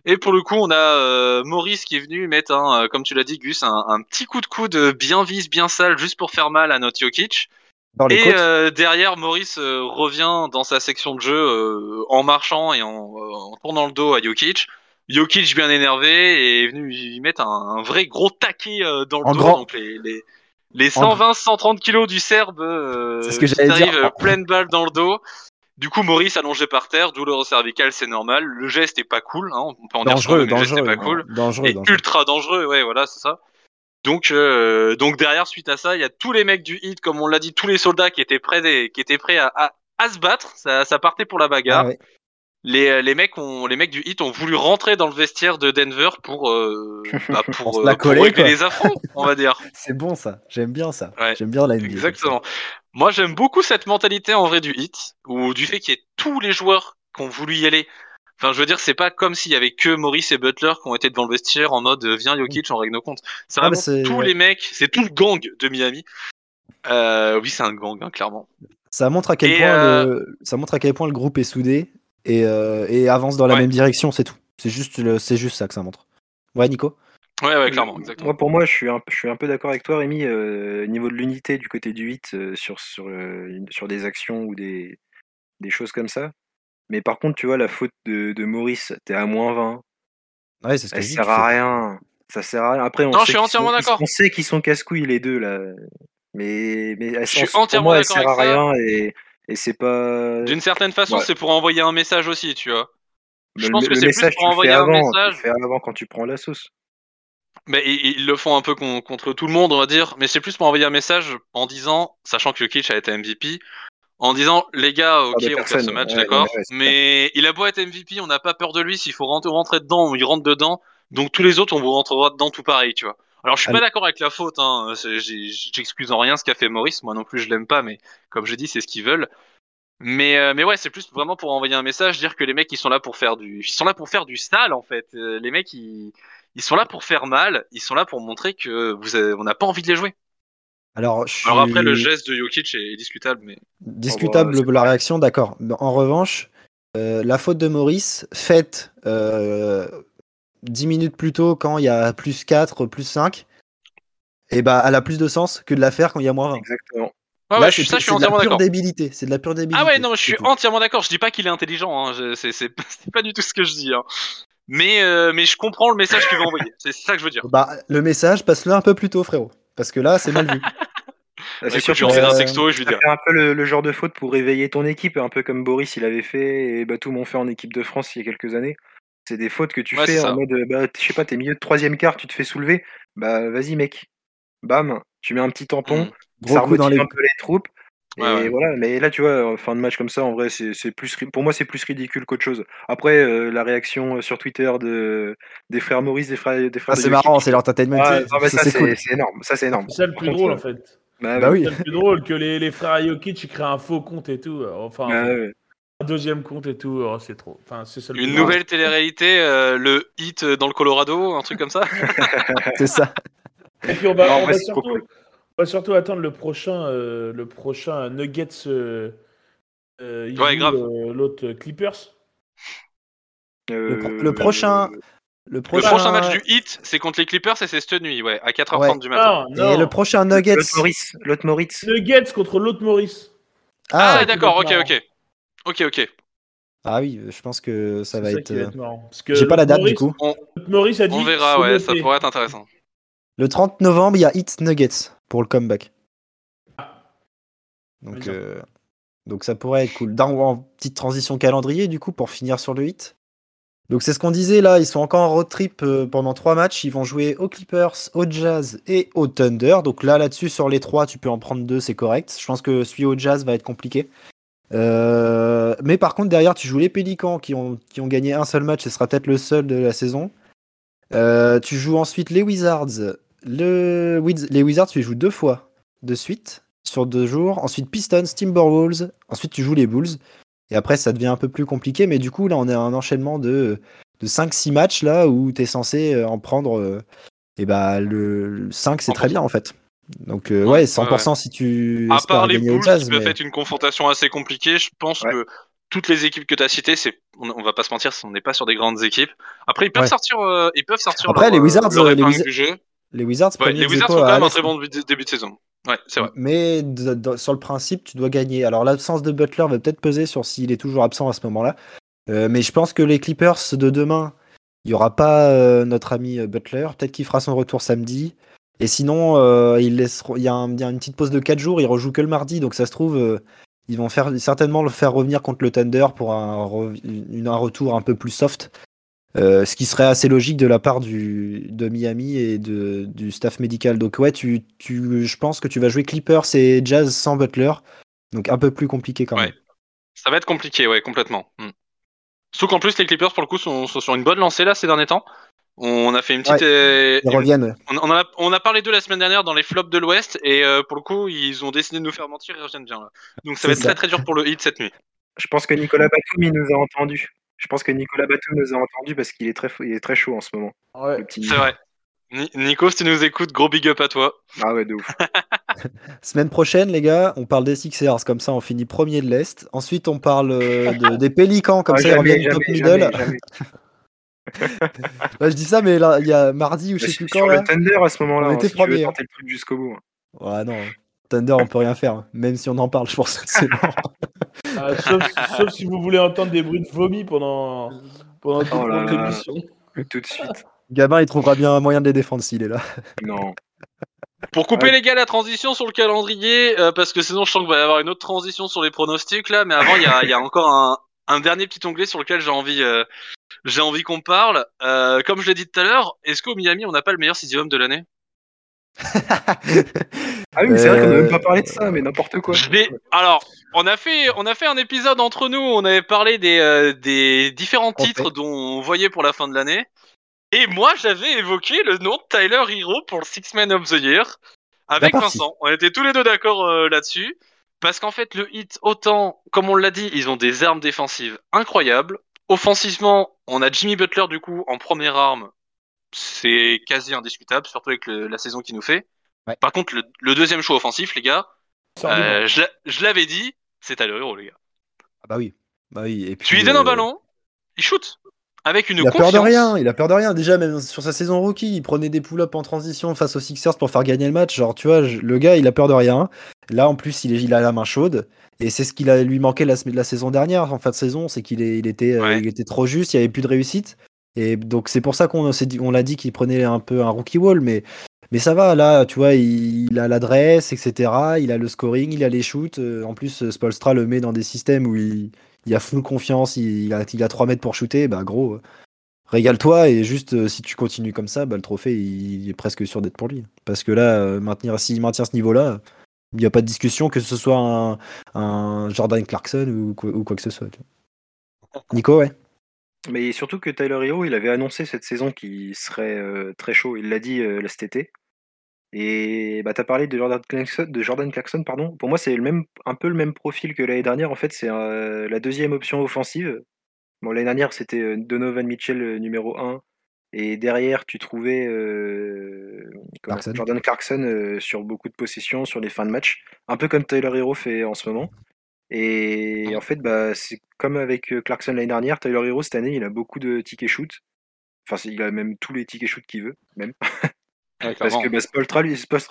Et pour le coup, on a Maurice qui est venu mettre, un, comme tu l'as dit Gus, un, un petit coup de coude bien vise, bien sale, juste pour faire mal à notre Jokic.
Dans les
Et derrière, Maurice revient dans sa section de jeu en marchant et en, en tournant le dos à Jokic. Jokic bien énervé est venu lui mettre un, un vrai gros taquet dans le
En
dos.
grand.
Donc les, les, les
En
120-130 kilos du Serbe euh,
ce que
qui
dire.
arrive, euh, pleine balle dans le dos. Du coup, Maurice allongé par terre, douleur au cervical, c'est normal. Le geste est pas cool, hein, on peut en dire
Dangereux,
veut, mais le geste
dangereux.
est pas cool
Dangereux,
et
dangereux.
ultra dangereux, ouais, voilà, c'est ça. Donc, euh, donc derrière, suite à ça, il y a tous les mecs du hit, comme on l'a dit, tous les soldats qui étaient prêts, des- qui étaient prêts à, à, à se battre. Ça, ça partait pour la bagarre.
Ah ouais.
Les, les mecs ont, les mecs du hit ont voulu rentrer dans le vestiaire de Denver pour, euh, bah,
Pour
euh,
la
pour
coller,
les affronts, on va dire.
C'est bon ça. J'aime bien ça.
Ouais.
J'aime bien la NBA.
Exactement. Moi, j'aime beaucoup cette mentalité en vrai du hit, ou du fait qu'il y ait tous les joueurs qui ont voulu y aller. Enfin, je veux dire, c'est pas comme s'il y avait que Maurice et Butler qui ont été devant le vestiaire en mode euh, viens Jokic, on règle nos comptes. C'est
Ah,
tous
ouais.
les mecs, c'est tout le gang de Miami. Euh, oui, c'est un gang, hein, clairement.
ça. Ça montre à quel
Et,
point
euh,
le... ça montre à quel point le groupe est soudé et, euh, et avance dans la
Ouais.
même direction. C'est tout. C'est juste le... c'est juste ça que ça montre. Ouais, Nico?
Ouais, ouais, clairement, exactement.
Moi, pour moi, je suis un, je suis un peu d'accord avec toi, Rémi. euh, au niveau de l'unité du côté du 8 euh, sur, sur, euh, sur des actions ou des, des choses comme ça. Mais par contre, tu vois, la faute de, de Maurice, t'es à moins 20.
Ouais, c'est ce que
Elle
je dis.
sert à rien. Ça sert à rien. Après, on
Non,
sait
je suis
qu'ils
entièrement
sont-
d'accord.
On sait qu'ils sont casse-couilles les deux là. Mais, mais elle,
Je suis
pour
entièrement
moi, elle
d'accord
sert à
ça.
rien et, et c'est pas.
D'une certaine façon,
ouais.
c'est pour envoyer un message aussi, tu vois. Je
le,
pense
le
que c'est plus pour envoyer
fais
un
avant.
message.
Tu le fais avant quand tu prends la sauce.
Mais ils, le font un peu con- contre tout le monde, on va dire. Mais c'est plus pour envoyer un message en disant, sachant que Jokic a été MVP, en disant les gars, ok,
de
on
personne,
ce match,
ouais,
d'accord.
ouais,
mais il a beau être MVP, on n'a pas peur de lui. S'il faut rentrer, rentrer dedans, il rentre dedans. Donc tous les autres, on vous rentrera dedans tout pareil, tu vois. Alors je suis
Allez.
pas d'accord avec la faute. Hein. J'excuse en rien ce qu'a fait Maurice. Moi non plus, je l'aime pas, mais comme je dis, c'est ce qu'ils veulent. Mais euh, mais ouais, c'est plus vraiment pour envoyer un message, dire que les mecs ils sont là pour faire du, ils sont là pour faire du sale en fait. Euh, les mecs ils ils sont là pour faire mal, ils sont là pour montrer que vous avez- on n'a pas envie de les jouer.
Alors, je suis
Alors après le geste de Jokic est discutable, mais
discutable la réaction, d'accord. En revanche, euh, la faute de Maurice, faite 10 minutes plus tôt quand il y a plus 4, plus 5, et bah, elle a plus de sens que de la faire quand il y a moins 20.
Exactement.
ouais,
Là,
ouais, je-
c'est
ça je suis
c'est de la
entièrement
pure
d'accord.
débilité. C'est de la pure débilité.
Ah ouais, non, je suis
c'est tout.
entièrement d'accord. Je dis pas qu'il est intelligent, hein. je- c'est c'est c'est pas du tout ce que je dis. Hein. Mais euh, mais je comprends le message qu'il veut envoyer. C'est ça que je veux dire.
Bah, le message, passe-le un peu plus tôt, frérot. Parce que là, c'est mal vu.
Bah,
Bah,
c'est
écoute,
sûr
je
que
enverrai un
euh,
texto et je lui dirai.
fait un peu le, le genre de faute pour réveiller ton équipe, un peu comme Boris il avait fait et Batum ont fait en équipe de France il y a quelques années. C'est des fautes que tu
Ouais,
fais en mode, bah, je sais pas, t'es milieu de troisième quart, tu te fais soulever, bah vas-y mec, bam, tu mets un petit tampon,
Mm.
Ça
dans
remotive
les.
un peu les troupes. Et
Ouais, ouais.
voilà, mais là tu vois, en fin de match comme ça, en vrai, c'est c'est plus, pour moi c'est plus ridicule qu'autre chose. Après, euh, la réaction sur Twitter de, des frères Maurice, des frères, des frères
Ah,
de
c'est marrant, c'est l'entertainment.
ah,
c'est-
non, mais
ça,
ça
c'est
c'est
cool.
c'est énorme, ça c'est énorme.
C'est ça le plus
contre,
drôle
euh,
en fait.
Bah,
Bah
oui.
oui.
C'est le plus drôle que les, les frères Jokic ils créent un faux compte et tout. euh, Enfin,
Bah, ouais.
Un deuxième compte et tout. oh, c'est trop. Enfin, c'est
Une nouvelle télé-réalité, euh, le hit dans le Colorado, un truc comme ça.
C'est ça.
Et puis on va,
Non,
on surtout,
cool.
on va surtout attendre le prochain, euh, le prochain Nuggets. Euh, euh,
Ouais,
euh, L'autre Clippers.
Le, pro- le prochain. Le
Le
prochain,
match du hit, c'est contre les Clippers et c'est cette nuit, ouais, à 4h30
Ouais.
du matin.
Non, non.
Et le prochain Nuggets.
L'autre Maurice, l'autre Maurice.
Nuggets contre l'autre Maurice.
Ah,
Ah,
d'accord, ok, ok. Ok, ok.
ah oui, je pense que ça va être. euh,
être marrant. Parce que
J'ai pas la date du coup.
l'autre Maurice a dit.
On verra, ouais, ça pourrait être intéressant.
Le 30 novembre, il y a Hit Nuggets pour le comeback. Donc,
D'accord.
euh, donc ça pourrait être cool. Dans, en petite transition calendrier, du coup, pour finir sur le hit. Donc c'est ce qu'on disait là, ils sont encore en road trip euh, pendant trois matchs. Ils vont jouer aux Clippers, au Jazz et au Thunder. Donc là, là-dessus, sur les trois, tu peux en prendre deux, c'est correct. Je pense que celui au Jazz va être compliqué. Euh, mais par contre, derrière, tu joues les Pélicans qui ont, qui ont gagné un seul match. Ce sera peut-être le seul de la saison. Euh, tu joues ensuite les Wizards. Le, Wiz- les Wizards, tu les joues deux fois. de suite sur deux jours. Ensuite, Pistons, Timberwolves. Ensuite, tu joues les Bulls. Et après, ça devient un peu plus compliqué. Mais du coup, là, on est à un enchaînement de, de 5-6 matchs là où tu es censé euh, en prendre. euh, et bah, le 5, c'est très bien en fait. Donc, euh,
Ouais,
ouais,
ouais,
100% si tu
À part les Bulls
Jazz.
qui peuvent
mais-
être une confrontation assez compliquée, je pense
Ouais.
que toutes les équipes que tu as citées, c'est on, on va pas se mentir, on n'est pas sur des grandes équipes. Après, ils peuvent
Ouais.
sortir, euh, ils peuvent sortir
Après,
leur,
les
euh,
Wizards,
leur
les Wiz-
du jeu.
Les Wizards,
Ouais, les Wizards sont quand même un très bon dé- début de saison. Ouais, c'est vrai.
Mais de- de- sur le principe, tu dois gagner. Alors l'absence de Butler va peut-être peser sur s'il est toujours absent à ce moment-là. Euh, mais je pense que les Clippers de demain, il n'y aura pas euh, notre ami Butler. Peut-être qu'il fera son retour samedi. Et sinon, euh, il, y, a une petite pause de 4 jours. Il rejoue que le mardi. Donc ça se trouve, euh, ils vont certainement le faire revenir contre le Thunder pour un, un retour un peu plus soft. Euh, ce qui serait assez logique de la part du, de Miami et du staff médical. Donc ouais, tu, tu, je pense que tu vas jouer Clippers et Jazz sans Butler. Donc un peu plus compliqué quand même.
Ça va être compliqué, ouais, complètement. Hmm. Surtout qu'en plus, les Clippers, pour le coup, sont, sont sur une bonne lancée là ces derniers temps. On a fait une petite. euh,
Ils reviennent. ouais.
on, a, on a parlé d'eux la semaine dernière dans les flops de l'Ouest et euh, pour le coup, ils ont décidé de nous faire mentir et ils reviennent bien là. Donc ça va être
ça.
très très dur pour le hit cette nuit.
Je pense que Nicolas Batum, il nous a entendus. Je pense que Nicolas Batum nous a entendus parce qu'il est très, il est très chaud en ce moment.
Ouais.
Le petit...
C'est vrai. Ni- Nico, si tu nous écoutes, gros big up à toi.
Ah ouais, de ouf.
Semaine prochaine, les gars, on parle des Sixers. Comme ça, on finit premier de l'Est. Ensuite, on parle euh, de- des Pélicans. Comme
Ah,
ça, ils
jamais,
reviennent top
jamais,
middle.
jamais, jamais.
Bah, je dis ça, mais là, il y a mardi ou je sais plus
sur
quand.
le
Là.
Thunder à ce moment-là,
On
hein,
était
si
premiers, hein.
tenter le truc jusqu'au bout. hein.
Ouais, non. Thunder, on peut rien faire. hein. Même si on en parle, je pense que c'est mort.
Ah, sauf, sauf si vous voulez entendre des bruits de vomi pendant, pendant toute
Oh là
notre
là.
émission.
Tout de suite.
Gabin, il trouvera bien un moyen de les défendre s'il est là.
Non.
Pour couper
Ouais.
les gars la transition sur le calendrier, euh, parce que sinon je sens qu'il va y avoir une autre transition sur les pronostics là, mais avant il y a, il y a encore un, un dernier petit onglet sur lequel j'ai envie, euh, j'ai envie qu'on parle. Euh, comme je l'ai dit tout à l'heure, est-ce qu'au Miami on n'a pas le meilleur sixième homme de l'année?
Ah oui, mais c'est vrai qu'on n'a même pas parlé de ça, mais n'importe quoi.
Alors, on a fait, on a fait un épisode entre nous. On avait parlé des, euh, des différents titres dont on voyait pour la fin de l'année. Et moi, j'avais évoqué le nom de Tyler Hero pour le Six Man of the Year avec. Vincent. On était tous les deux d'accord euh, là-dessus. Parce qu'en fait, le hit, autant, comme on l'a dit, ils ont des armes défensives incroyables. Offensivement, on a Jimmy Butler, du coup, en première arme. C'est quasi indiscutable, surtout avec le- la saison qu'il nous fait.
Ouais.
Par contre, le, le deuxième choix offensif, les gars, euh, je l'a- je l'avais dit, c'est Tyler Hero, les gars.
Ah bah oui. Bah oui. Et puis,
Tu lui donnes un
euh,
ballon, il shoot. Avec une
Il a
confiance.
peur de rien, il a peur de rien. Déjà, même sur sa saison rookie, il prenait des pull-ups en transition face aux Sixers pour faire gagner le match. Genre, tu vois, le gars, il a peur de rien. Là, en plus, il, est, il a la main chaude. Et c'est ce qu'il a lui manqué la, la saison dernière, en fin de saison, c'est qu'il est- il était, euh,
Ouais.
il était trop juste, il n'y avait plus de réussite. Et donc, c'est pour ça qu'on on l'a dit qu'il prenait un peu un rookie wall. Mais, mais ça va, là, tu vois, il, il a l'adresse, etc. Il a le scoring, il a les shoots. Euh, En plus, Spolstra le met dans des systèmes où il, il a full confiance, il, a, il a 3 mètres pour shooter. Bah, gros. euh, Régale-toi et juste euh, si tu continues comme ça, bah, le trophée il, est presque sûr d'être pour lui. Parce que là, euh, maintenir, s'il maintient ce niveau-là, il n'y a pas de discussion que ce soit un, un Jordan Clarkson ou quoi, ou quoi que ce soit. tu vois. Nico, ouais.
Mais surtout que Tyler Hero, il avait annoncé cette saison qu'il serait euh, très chaud. Il l'a dit euh, cet été. Et bah, tu as parlé de Jordan Clarkson, de Jordan Clarkson pardon. Pour moi, c'est le même, un peu le même profil que l'année dernière. En fait, c'est euh, la deuxième option offensive. Bon, l'année dernière, c'était euh, Donovan Mitchell euh, numéro 1. Et derrière, tu trouvais euh,
Clarkson.
Jordan Clarkson euh, sur beaucoup de possessions, sur les fins de match. Un peu comme Tyler Hero fait en ce moment. Et en fait, bah, c'est comme avec Clarkson l'année dernière, Tyler Hero cette année, il a beaucoup de tickets shoot. Enfin, il a même tous les tickets shoot qu'il veut, même.
Ouais,
Parce que bah, Spoelstra,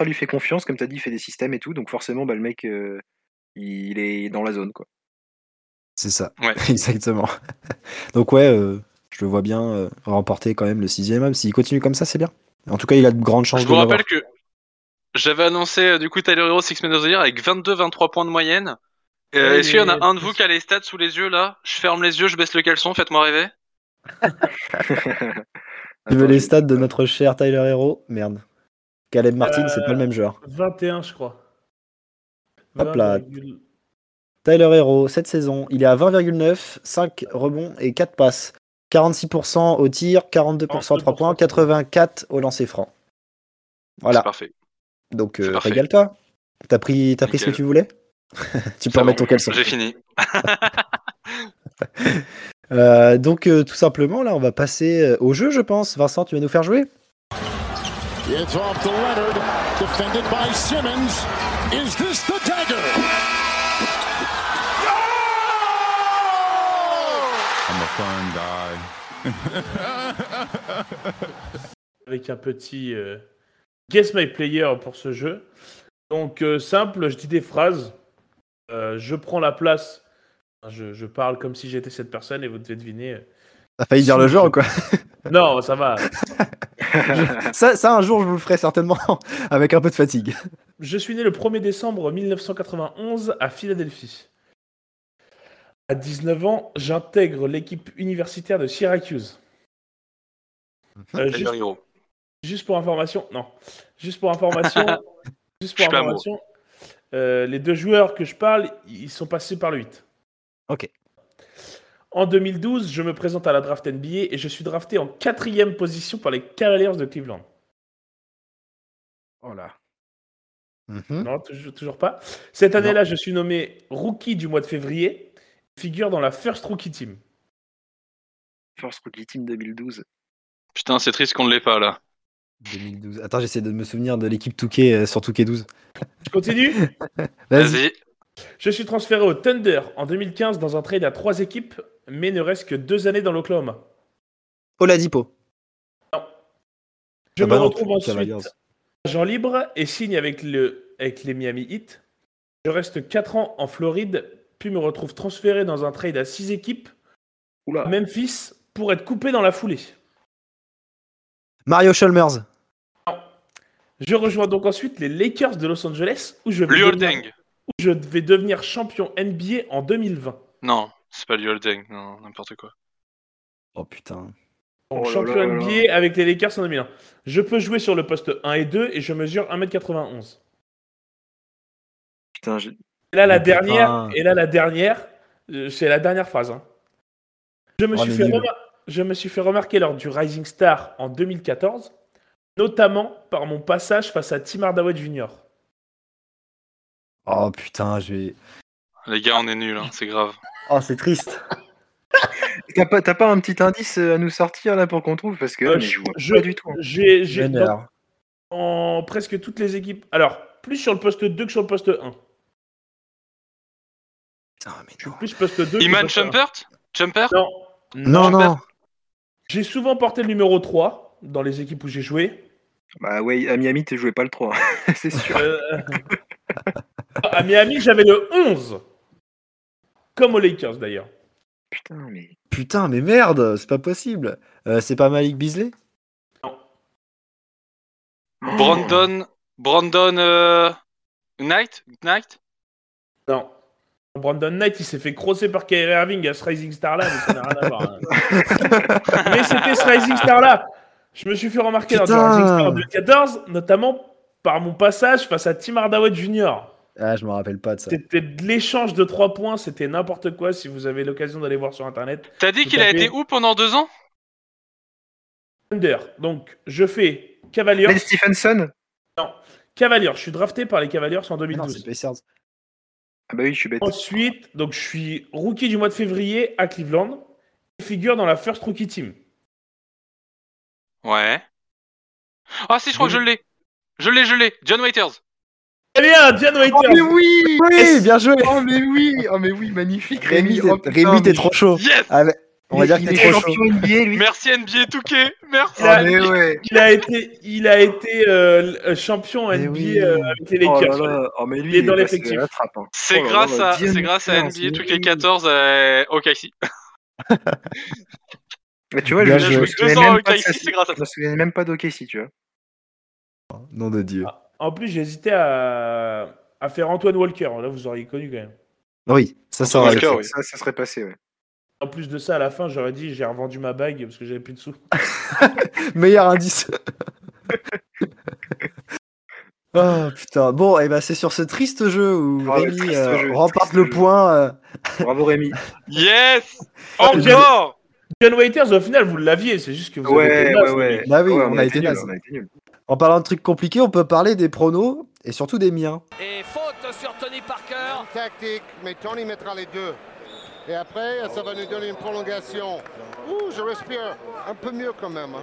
lui, fait confiance, comme tu as dit, il fait des systèmes et tout. Donc forcément, bah, le mec, euh, il est dans la zone. Quoi.
C'est ça.
Ouais.
Exactement. Donc ouais, euh, je le vois bien euh, remporter quand même le sixième homme. S'il continue comme ça, c'est bien. En tout cas, il a de grandes chances
Je
de
vous
l'avoir.
rappelle que j'avais annoncé du coup Tyler Hero Six Man of the Year avec 22-23 points de moyenne. Euh,
Ouais,
Est-ce qu'il y en a un de vous qui a les stats sous les yeux là? Je ferme les yeux, je baisse le caleçon, faites-moi rêver.
Tu veux les stats de notre cher Tyler Hero Merde. Caleb Martin, c'est pas le même joueur.
21, je crois.
Hop là.
20,-
Tyler Hero, cette saison, il est à 20,9, 5 rebonds et 4 passes. 46% au tir, 42% à 3 points, 84 au lancer franc.
C'est
Voilà,
parfait.
donc euh, régale-toi. T'as pris, t'as pris ce que tu voulais? Tu peux remettre
bon,
ton caleçon.
J'ai fini.
Euh, donc euh, tout simplement, là, on va passer euh, au jeu, je pense. Vincent, tu vas nous faire jouer?
It's off to Leonard, defended by Simmons. Is this the dagger? I'm a fun guy.
avec un petit euh, Guess My Player pour ce jeu. Donc euh, simple, je dis des phrases, euh, je prends la place, je, je parle comme si j'étais cette personne et vous devez deviner. euh.
T'as failli dire le genre ou quoi
Non, ça va.
ça, ça, un jour, je vous le ferai certainement avec un peu de fatigue.
Je suis né le 1er décembre 1991 à Philadelphie. À 19 ans, j'intègre l'équipe universitaire de Syracuse. Euh, juste, pour information, non. Juste pour information, juste pour information, euh, les deux joueurs que je parle, ils sont passés par le 8.
Ok.
En 2012, je me présente à la draft NBA et je suis drafté en quatrième position par les Cavaliers de Cleveland.
Oh là.
Mhm.
Non, toujours, toujours pas. Cette année-là, je suis nommé rookie du mois de février, figure dans la First Rookie Team.
First Rookie Team 2012.
Putain, c'est triste qu'on ne l'ait pas là.
2012. Attends, j'essaie de me souvenir de l'équipe Touquet euh, sur Touquet 12.
Je continue
Vas-y.
Je suis transféré au Thunder en 2015 dans un trade à trois équipes, mais ne reste que deux années dans l'Oklahoma.
Oladipo.
Je
Ah bah
me
non,
retrouve ensuite
Cavaliers.
agent libre et signe avec, le, avec les Miami Heat. Je reste 4 ans en Floride, puis me retrouve transféré dans un trade à 6 équipes
Oula.
à Memphis pour être coupé dans la foulée.
Mario Chalmers.
Je rejoins donc ensuite les Lakers de Los Angeles où je vais,
Liu.
Où je vais devenir champion NBA en 2020.
Non, c'est pas Liu Holding. Non, n'importe quoi.
Oh putain.
Donc,
Oh
champion
là là
NBA avec les Lakers en 2001. Je peux jouer sur le poste 1 et 2 et je mesure 1m91.
Putain, je-
Et là, la
putain.
dernière, et là, la dernière, euh, c'est la dernière phrase. hein. Je, me
Oh,
suis fait remar- je me suis fait remarquer lors du Rising Star en 2014, notamment par mon passage face à Tim Hardaway Jr.
Oh putain, je vais.
Les gars, on est nuls, hein, c'est grave.
Oh, c'est triste.
T'as pas, t'as pas un petit indice euh, à nous sortir là pour qu'on trouve? Parce que
Euh,
je vois
je-
pas du tout. hein.
J'ai j'ai-
Jenner.
dans- en presque toutes les équipes. Alors, plus sur le poste 2 que sur le poste 1.
Putain, mais non.
plus poste 2 que
Iman
poste 1.
Chumpert Jumper
Non.
Non, non.
J'ai souvent porté le numéro 3 dans les équipes où j'ai joué.
Bah ouais, à Miami, tu jouais pas le 3, c'est sûr.
Euh, à Miami, j'avais le 11. Comme aux Lakers d'ailleurs.
Putain, mais.
Putain, mais merde, c'est pas possible. Euh, c'est pas Malik Beasley?
Brandon. Brandon. Euh... Knight? Knight?
Non. Brandon Knight, il s'est fait crosser par Kyrie Irving à ce Rising Star là, mais ça n'a rien à voir. hein. mais c'était ce Rising Star là. Je me suis fait remarquer dans le. Rising Star en 2014, notamment par mon passage face à Tim Hardaway Jr.
Ah, je me rappelle pas de ça.
C'était de l'échange de 3 points, c'était n'importe quoi si vous avez l'occasion d'aller voir sur internet.
T'as dit qu'il a été où pendant deux ans?
Thunder. Donc je fais Cavaliers.
Ben Stephenson?
Cavaliers, je suis drafté par les Cavaliers en
Mais non,
2012.
c'est Pacers.
Ah bah oui, je suis bête.
Ensuite, donc je suis rookie du mois de février à Cleveland. Je figure dans la First Rookie Team.
Ouais. Ah si, je crois que je l'ai. Je l'ai, je l'ai. John Waiters.
Bien, Diane
Oh mais oui
Oui, bien joué.
Oh mais oui Oh mais oui, magnifique
Rémi,
Rémi
t'es-
Oh,
t'es
mais
trop chaud.
Yes
Ah, mais on va dire que
il
t'es
est
trop chaud.
champion NBA lui
Merci NBA Touquet. Merci.
Ah mais ouais
Il a été, il a été euh, champion
Mais
NBA
oui.
euh, avec les
Oh
Lakers.
là là Oh mais lui,
Il est dans l'effectif.
hein.
C'est
Oh
grâce
là,
à, c'est grâce à NBA Touquet
oui.
14 euh, OKC.
Mais tu vois,
Bien
je, me
ans
même pas
c'est grâce à
Je me souvenais même pas d'OKC, tu vois.
Nom de Dieu.
En plus, j'ai hésité à, à faire Antoine Walker. Là, vous auriez connu quand même.
Oui, ça, ça
Antoine
aurait
Walker,
été.
oui.
Ça, ça serait passé, ouais.
En plus de ça, à la fin, j'aurais dit j'ai revendu ma bague parce que j'avais plus de sous.
Meilleur indice. oh putain. Bon, et ben c'est sur ce triste jeu où
Oh, le
Rémi
triste
euh,
jeu,
remporte le
jeu.
point. euh,
Bravo Rémi.
Yes
Oh,
Encore
John Waiters, au final, vous l'aviez. C'est juste que vous avez
Ouais,
été
ouais,
naze,
ouais.
Bah oui, a été
on a été nuls.
En parlant de trucs compliqués, on peut parler des pronos. et surtout des miens.
Et faute sur Tony Parker.
Tactique, mais Tony mettra les deux. Et après, ça va nous donner une prolongation. Ouh, je respire un peu mieux quand même. hein.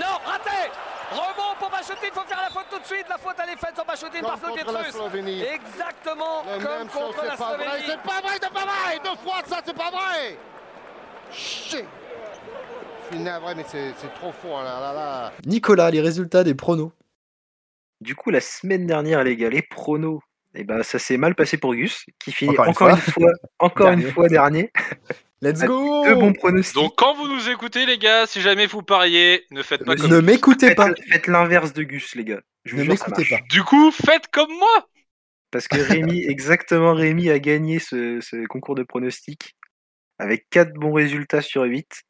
Non, raté Rebond pour Bachotin, il faut faire la faute tout de suite. La faute, elle est faite sur Bachotin par Claude
contre la
Pietrus. Exactement
La
comme
même chose,
contre la
c'est pas vrai,
Slovénie.
c'est pas vrai, c'est pas vrai Deux fois ça, c'est pas vrai Shit suis navré, mais c'est c'est trop fort là, là, là.
Nicolas, les résultats des pronos.
Du coup, la semaine dernière, les gars, les pronos, eh ben, ça s'est mal passé pour Gus, qui finit
Encore
encore,
une
une fois, encore une
Dernier.
fois dernier.
Let's go
Deux bons pronostics.
Donc quand vous nous écoutez les gars, si jamais vous pariez, ne faites pas comme
Ne m'écoutez
faites,
pas.
faites l'inverse de Gus, les gars. Je
Ne m'écoutez pas.
Du coup, faites comme moi
Parce que Rémi, exactement Rémi a gagné ce, ce concours de pronostics avec 4 bons résultats sur 8.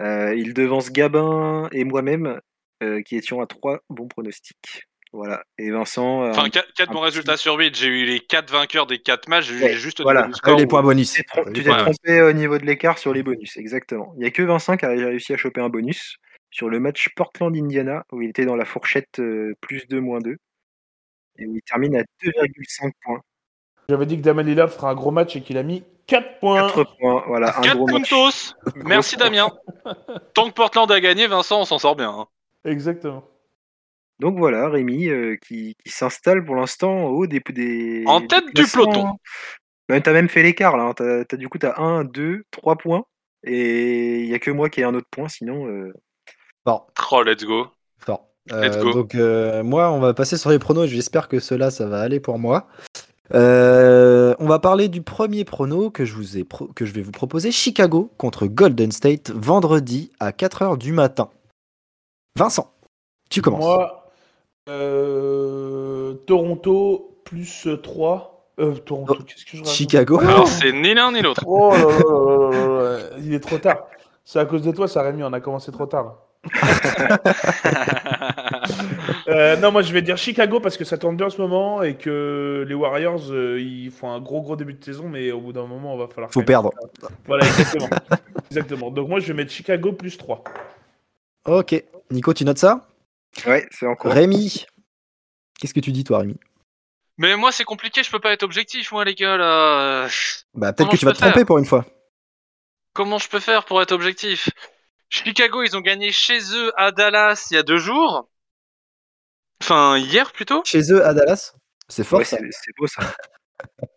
Euh, il devance Gabin et moi-même euh, qui étions à 3 bons pronostics. Voilà. Et Vincent, euh,
Enfin, 4, bons résultats sur 8, j'ai eu les 4 vainqueurs des 4 matchs, j'ai
Ouais,
juste au
voilà.
score
les points bonus.
tu t'es trom- tu t'es
Ouais.
trompé au niveau de l'écart sur les bonus, exactement. Il n'y a que Vincent qui a réussi à choper un bonus sur le match Portland-Indiana où il était dans la fourchette euh, plus 2, moins 2. Et où il termine à 2,5 points.
J'avais dit que Damien Lillard fera un gros match et qu'il a mis 4 points.
4 points, voilà, un
4
gros match.
puntos Merci Damien Tant que Portland a gagné, Vincent, on s'en sort bien. hein.
Exactement.
Donc voilà, Rémi euh, qui, qui s'installe pour l'instant en haut des, des
En
des
tête du peloton.
Ouais, t'as même fait l'écart là. hein. T'as, t'as- du coup t'as 1, 2, 3 points. Et il y a que moi qui ai un autre point, sinon. euh,
Fort,
Oh, let's go.
fort.
Let's
Euh,
go.
donc euh, moi, on va passer sur les pronos. J'espère que cela, ça va aller pour moi. Euh, on va parler du premier prono que je, vous ai pro- que je vais vous proposer. Chicago contre Golden State, vendredi à 4h du matin. Vincent, tu commences.
Moi, euh, Toronto plus 3. Euh, Toronto,
Oh,
qu'est-ce que je
Chicago.
Alors, c'est ni l'un ni l'autre.
Oh là là là là là là, il est trop tard. C'est à cause de toi, ça Rémi, on a commencé trop tard. Euh, non, moi je vais dire Chicago parce que ça tourne bien en ce moment et que les Warriors euh, ils font un gros gros début de saison, mais au bout d'un moment on va falloir.
Faut perdre.
Voilà, exactement. exactement. Donc moi je vais mettre Chicago plus 3.
Ok. Nico, tu notes ça?
Ouais, c'est en cours.
Rémi, qu'est-ce que tu dis, toi, Rémi?
Mais moi, c'est compliqué, je peux pas être objectif, moi, les gars, là.
Bah, peut-être que tu vas te tromper pour une fois.
Comment je peux faire pour être objectif? Chicago, ils ont gagné chez eux à Dallas il y a deux jours. Enfin, hier plutôt.
Chez eux à Dallas C'est fort
Ouais,
ça.
c'est, beau ça.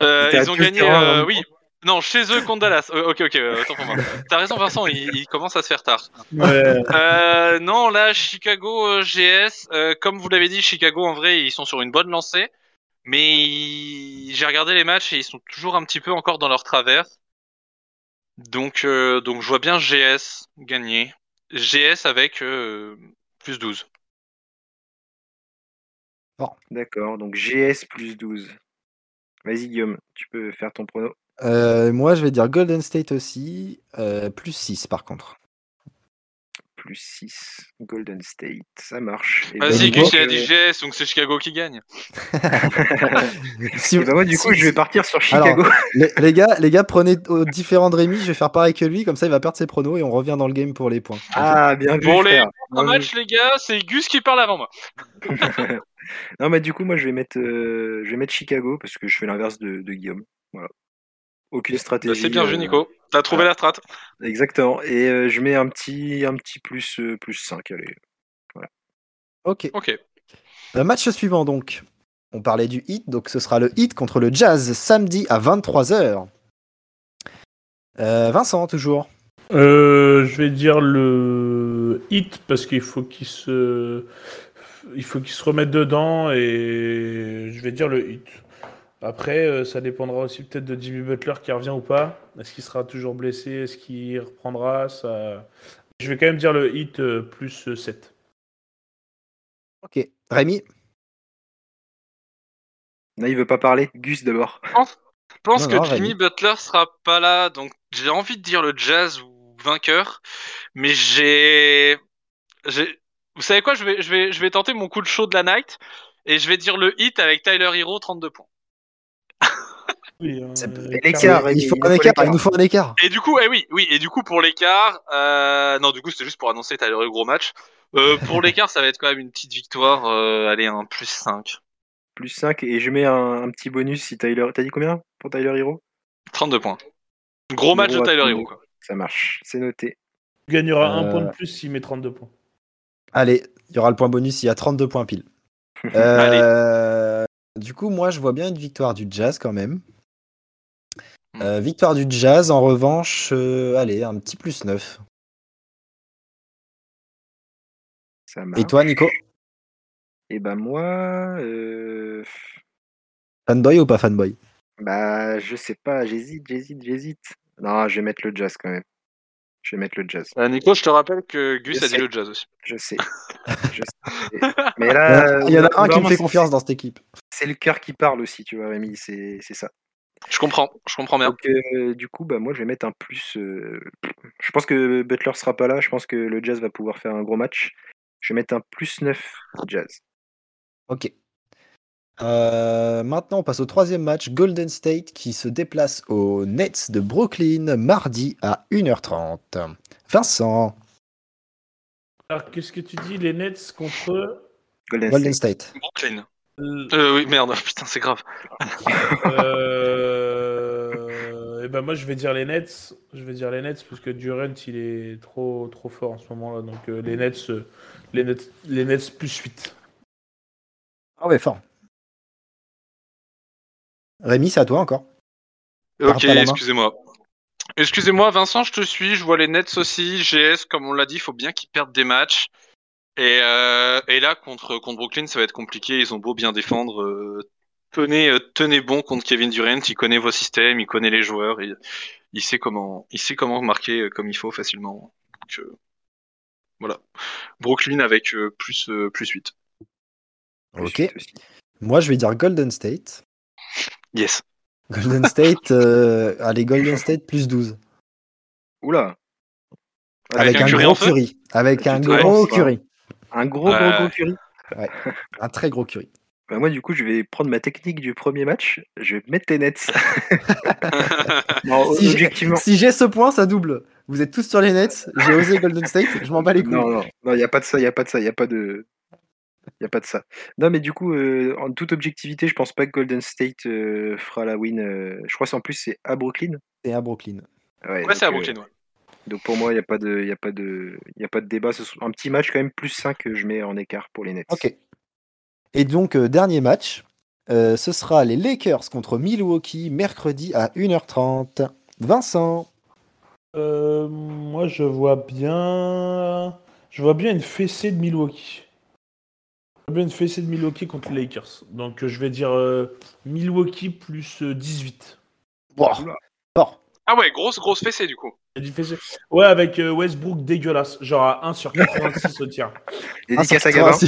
Euh, ils ont gagné.
terrain,
euh,
hein.
oui. Non, chez eux contre Dallas. Euh, ok, ok, autant pour moi. T'as raison, Vincent, il, il commence à se faire tard.
Ouais.
Euh, non, là, Chicago euh, GS, euh, comme vous l'avez dit, Chicago, en vrai, ils sont sur une bonne lancée. Mais ils- j'ai regardé les matchs et ils sont toujours un petit peu encore dans leur travers. Donc, euh, donc je vois bien GS gagner. GS avec euh, plus 12.
D'accord, donc GS plus 12. Vas-y Guillaume, tu peux faire ton prono.
Euh, moi, je vais dire Golden State aussi. euh, plus 6 par contre.
Plus 6, Golden State, ça marche.
Vas-y, Gus, il a
euh,
dit GS, donc c'est Chicago qui gagne.
Si-
et bah moi du coup
si-
je vais partir sur
Alors,
Chicago.
les, les gars, les gars, prenez aux différents de Rémi. Je vais faire pareil que lui, comme ça il va perdre ses pronos et on revient dans le game pour les points.
Ah bien vu
Bon, les-. Un match, les gars, c'est Gus qui parle avant moi.
non mais du coup moi je vais mettre euh, je vais mettre Chicago parce que je fais l'inverse de, de Guillaume. Voilà. Aucune stratégie.
c'est bien vu,
euh,
Nico. T'as trouvé
voilà.
la strat.
Exactement. Et euh, je mets un petit un petit plus euh, plus 5, allez.
Ok.
Ok.
Le match suivant donc. On parlait du hit, donc ce sera le hit contre le Jazz samedi à 23h. Vincent, toujours.
Euh, je vais dire le hit parce qu'il faut qu'il se il faut qu'il se remette dedans et je vais dire le hit. Après, euh, ça dépendra aussi peut-être de Jimmy Butler qui revient ou pas. Est-ce qu'il sera toujours blessé? Est-ce qu'il reprendra? Ça... Je vais quand même dire le hit euh, plus euh, 7.
Ok. Rémi?
Là il veut pas parler. Gus d'abord.
Je pense
Non,
que
non,
Jimmy
Rémi.
Butler sera pas là, donc j'ai envie de dire le Jazz ou vainqueur, mais j'ai, j'ai, vous savez quoi, je vais, je vais, je vais tenter mon coup de chaud de la night et je vais dire le hit avec Tyler Hero 32 points.
Oui, euh,
l'écart,
il faut un écart,
l'écart.
il nous faut un écart.
Et du coup, eh oui, oui, et du coup pour l'écart, euh, non, du coup c'était juste pour annoncer Tyler Hero gros match. Euh, pour l'écart, ça va être quand même une petite victoire, euh, allez un plus 5.
plus 5 et je mets un, un petit bonus si Tyler. T'as dit combien pour Tyler Hero?
32 points. Gros match de Tyler
32.
Hero. Quoi.
Ça marche, c'est noté.
Tu gagneras un point de plus s'il met 32 points.
Allez, il y aura le point bonus, il y a 32 points pile. Euh, du coup, moi, je vois bien une victoire du Jazz quand même. Euh, victoire du Jazz, en revanche, euh, allez, un petit plus 9.
Ça marche.
Et toi, Nico?
Et ben moi,
Fanboy ou pas fanboy?
Bah je sais pas, j'hésite, j'hésite, j'hésite. Non, je vais mettre le jazz quand même. Je vais mettre le jazz.
Euh, Nico, je te rappelle que Gus
Je
a dit le jazz aussi.
Je sais. Je sais. Mais là,
Il y en a un qui me
vraiment,
fait
c'est-
confiance dans cette équipe.
C'est le cœur qui parle aussi, tu vois, Rémi. C'est c'est ça.
Je comprends, je comprends bien.
Donc, euh, du coup, bah, moi, je vais mettre un plus. euh, Je pense que Butler sera pas là. Je pense que le Jazz va pouvoir faire un gros match. Je vais mettre un plus 9 Jazz.
Ok. Euh, maintenant, on passe au troisième match. Golden State qui se déplace aux Nets de Brooklyn mardi à 1h30. Vincent,
Alors, qu'est-ce que tu dis, les Nets contre.
Golden,
Golden
State.
State.
Brooklyn.
euh,
Euh, oui, merde, putain, c'est grave.
euh, Et ben moi, je vais dire les Nets. Je vais dire les Nets parce que Durant, il est trop, trop fort en ce moment-là. Donc, euh, les Nets, les Nets, les Nets plus 8.
Ah ouais, fort. Rémi, c'est à toi encore.
Ok, excusez-moi. Excusez-moi, Vincent, je te suis. Je vois les Nets aussi. GS, comme on l'a dit, il faut bien qu'ils perdent des matchs. Et, euh, et là, contre, contre Brooklyn, ça va être compliqué. Ils ont beau bien défendre. euh, tenez, euh, tenez bon contre Kevin Durant. Il connaît vos systèmes, il connaît les joueurs. Il, il sait comment, il sait comment marquer comme il faut facilement. Donc, voilà. Brooklyn avec plus, plus 8.
Plus
Ok. Moi, je vais dire Golden State.
Yes.
Golden State, euh, allez, Golden State plus 12.
Oula.
Avec,
Avec un
un,
Curry
gros Curry. Avec un gros. Curry.
Un gros, gros,
Ouais.
gros curry.
Un très gros Curry.
Bah, moi, du coup, je vais prendre ma technique du premier match. Je vais mettre les Nets. non,
Si j'ai-
objectivement.
Si j'ai ce point, ça double. Vous êtes tous sur les Nets. J'ai osé Golden State. Je m'en bats les couilles.
Non, non, non, il n'y a pas de ça, il n'y a pas de ça, il n'y a pas de. Il a pas de ça. Non, mais du coup, euh, en toute objectivité, je pense pas que Golden State euh, fera la win. euh, je crois qu'en plus, c'est à Brooklyn.
C'est à Brooklyn.
ouais,
donc,
c'est à
euh,
Brooklyn, ouais.
donc pour moi, il n'y a, pas de- il y a, pas de- il y a pas de débat. Ce sera un petit match quand même, plus 5 que je mets en écart pour les Nets.
Ok. Et donc, euh, dernier match. euh, ce sera les Lakers contre Milwaukee mercredi à 1h30. Vincent.
Euh, moi, je vois bien. Je vois bien une fessée de Milwaukee. Bien une fessée de Milwaukee contre les Lakers. Donc, euh, je vais dire euh, Milwaukee plus euh, 18.
Wow. Fort.
Ah ouais, grosse, grosse fessée du coup.
Il y a du fessée. Ouais, avec euh, Westbrook dégueulasse. Genre à 1 sur 86 au tir.
Dédicace
Ah,
à Gabin.
ça-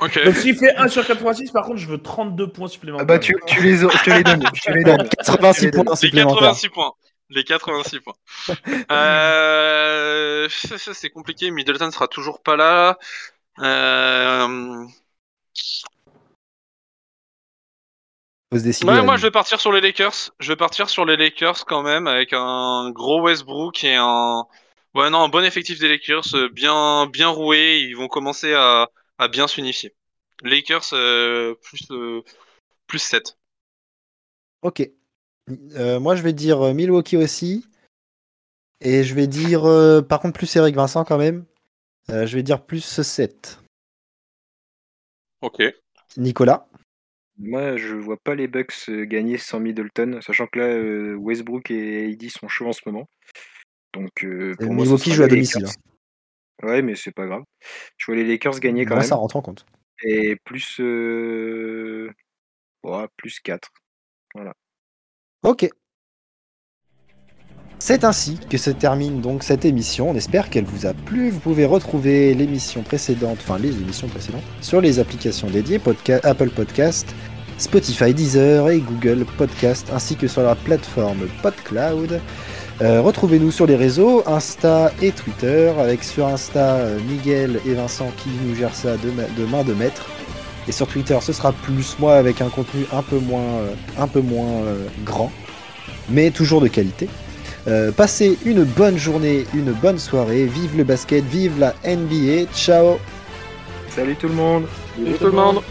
Ok.
Donc, s'il fait 1 sur 86, par contre, je veux 32 points
Ah
supplémentaires.
bah, tu, tu les, as- je te les donne. Je te les donne.
86 points
Les
supplémentaires.
86 points. Les 86 points. Euh, c'est compliqué. Middleton sera toujours pas là. Euh,
Faut se décider.
ouais, moi, je vais partir sur les Lakers. Je vais partir sur les Lakers quand même avec un gros Westbrook et un, ouais, non, un bon effectif des Lakers, euh, bien, bien roué. Ils vont commencer à, à bien s'unifier. Lakers euh, plus, euh, plus 7.
Ok. Euh, moi, je vais dire Milwaukee aussi. Et je vais dire, par contre, plus Eric Vincent quand même. Euh, je vais dire plus 7.
Ok.
Nicolas.
Moi, je vois pas les Bucks euh, gagner sans Middleton, sachant que là, euh, Westbrook et AD sont chauds en ce moment. Donc, euh, pour moi,
Milwaukee joue à domicile,
Lakers. Ouais, mais c'est pas grave. Je vois les Lakers gagner quand
Moi,
même.
ça rentre en compte.
Et plus. Euh... ouais, plus 4.
Ok. C'est ainsi que se termine donc cette émission. On espère qu'elle vous a plu. Vous pouvez retrouver l'émission précédente, enfin les émissions précédentes, sur les applications dédiées Apple Podcast, Spotify, Deezer et Google Podcast, ainsi que sur la plateforme PodCloud. Euh, Retrouvez-nous sur les réseaux Insta et Twitter, avec sur Insta euh, Miguel et Vincent qui nous gèrent ça de, ma- de main de maître. Et sur Twitter, ce sera plus moi avec un contenu un peu moins, euh, un peu moins grand, mais toujours de qualité. Euh, passez une bonne journée, une bonne soirée. Vive le basket, vive la NBA. Ciao
Salut tout le monde!
Tout le monde.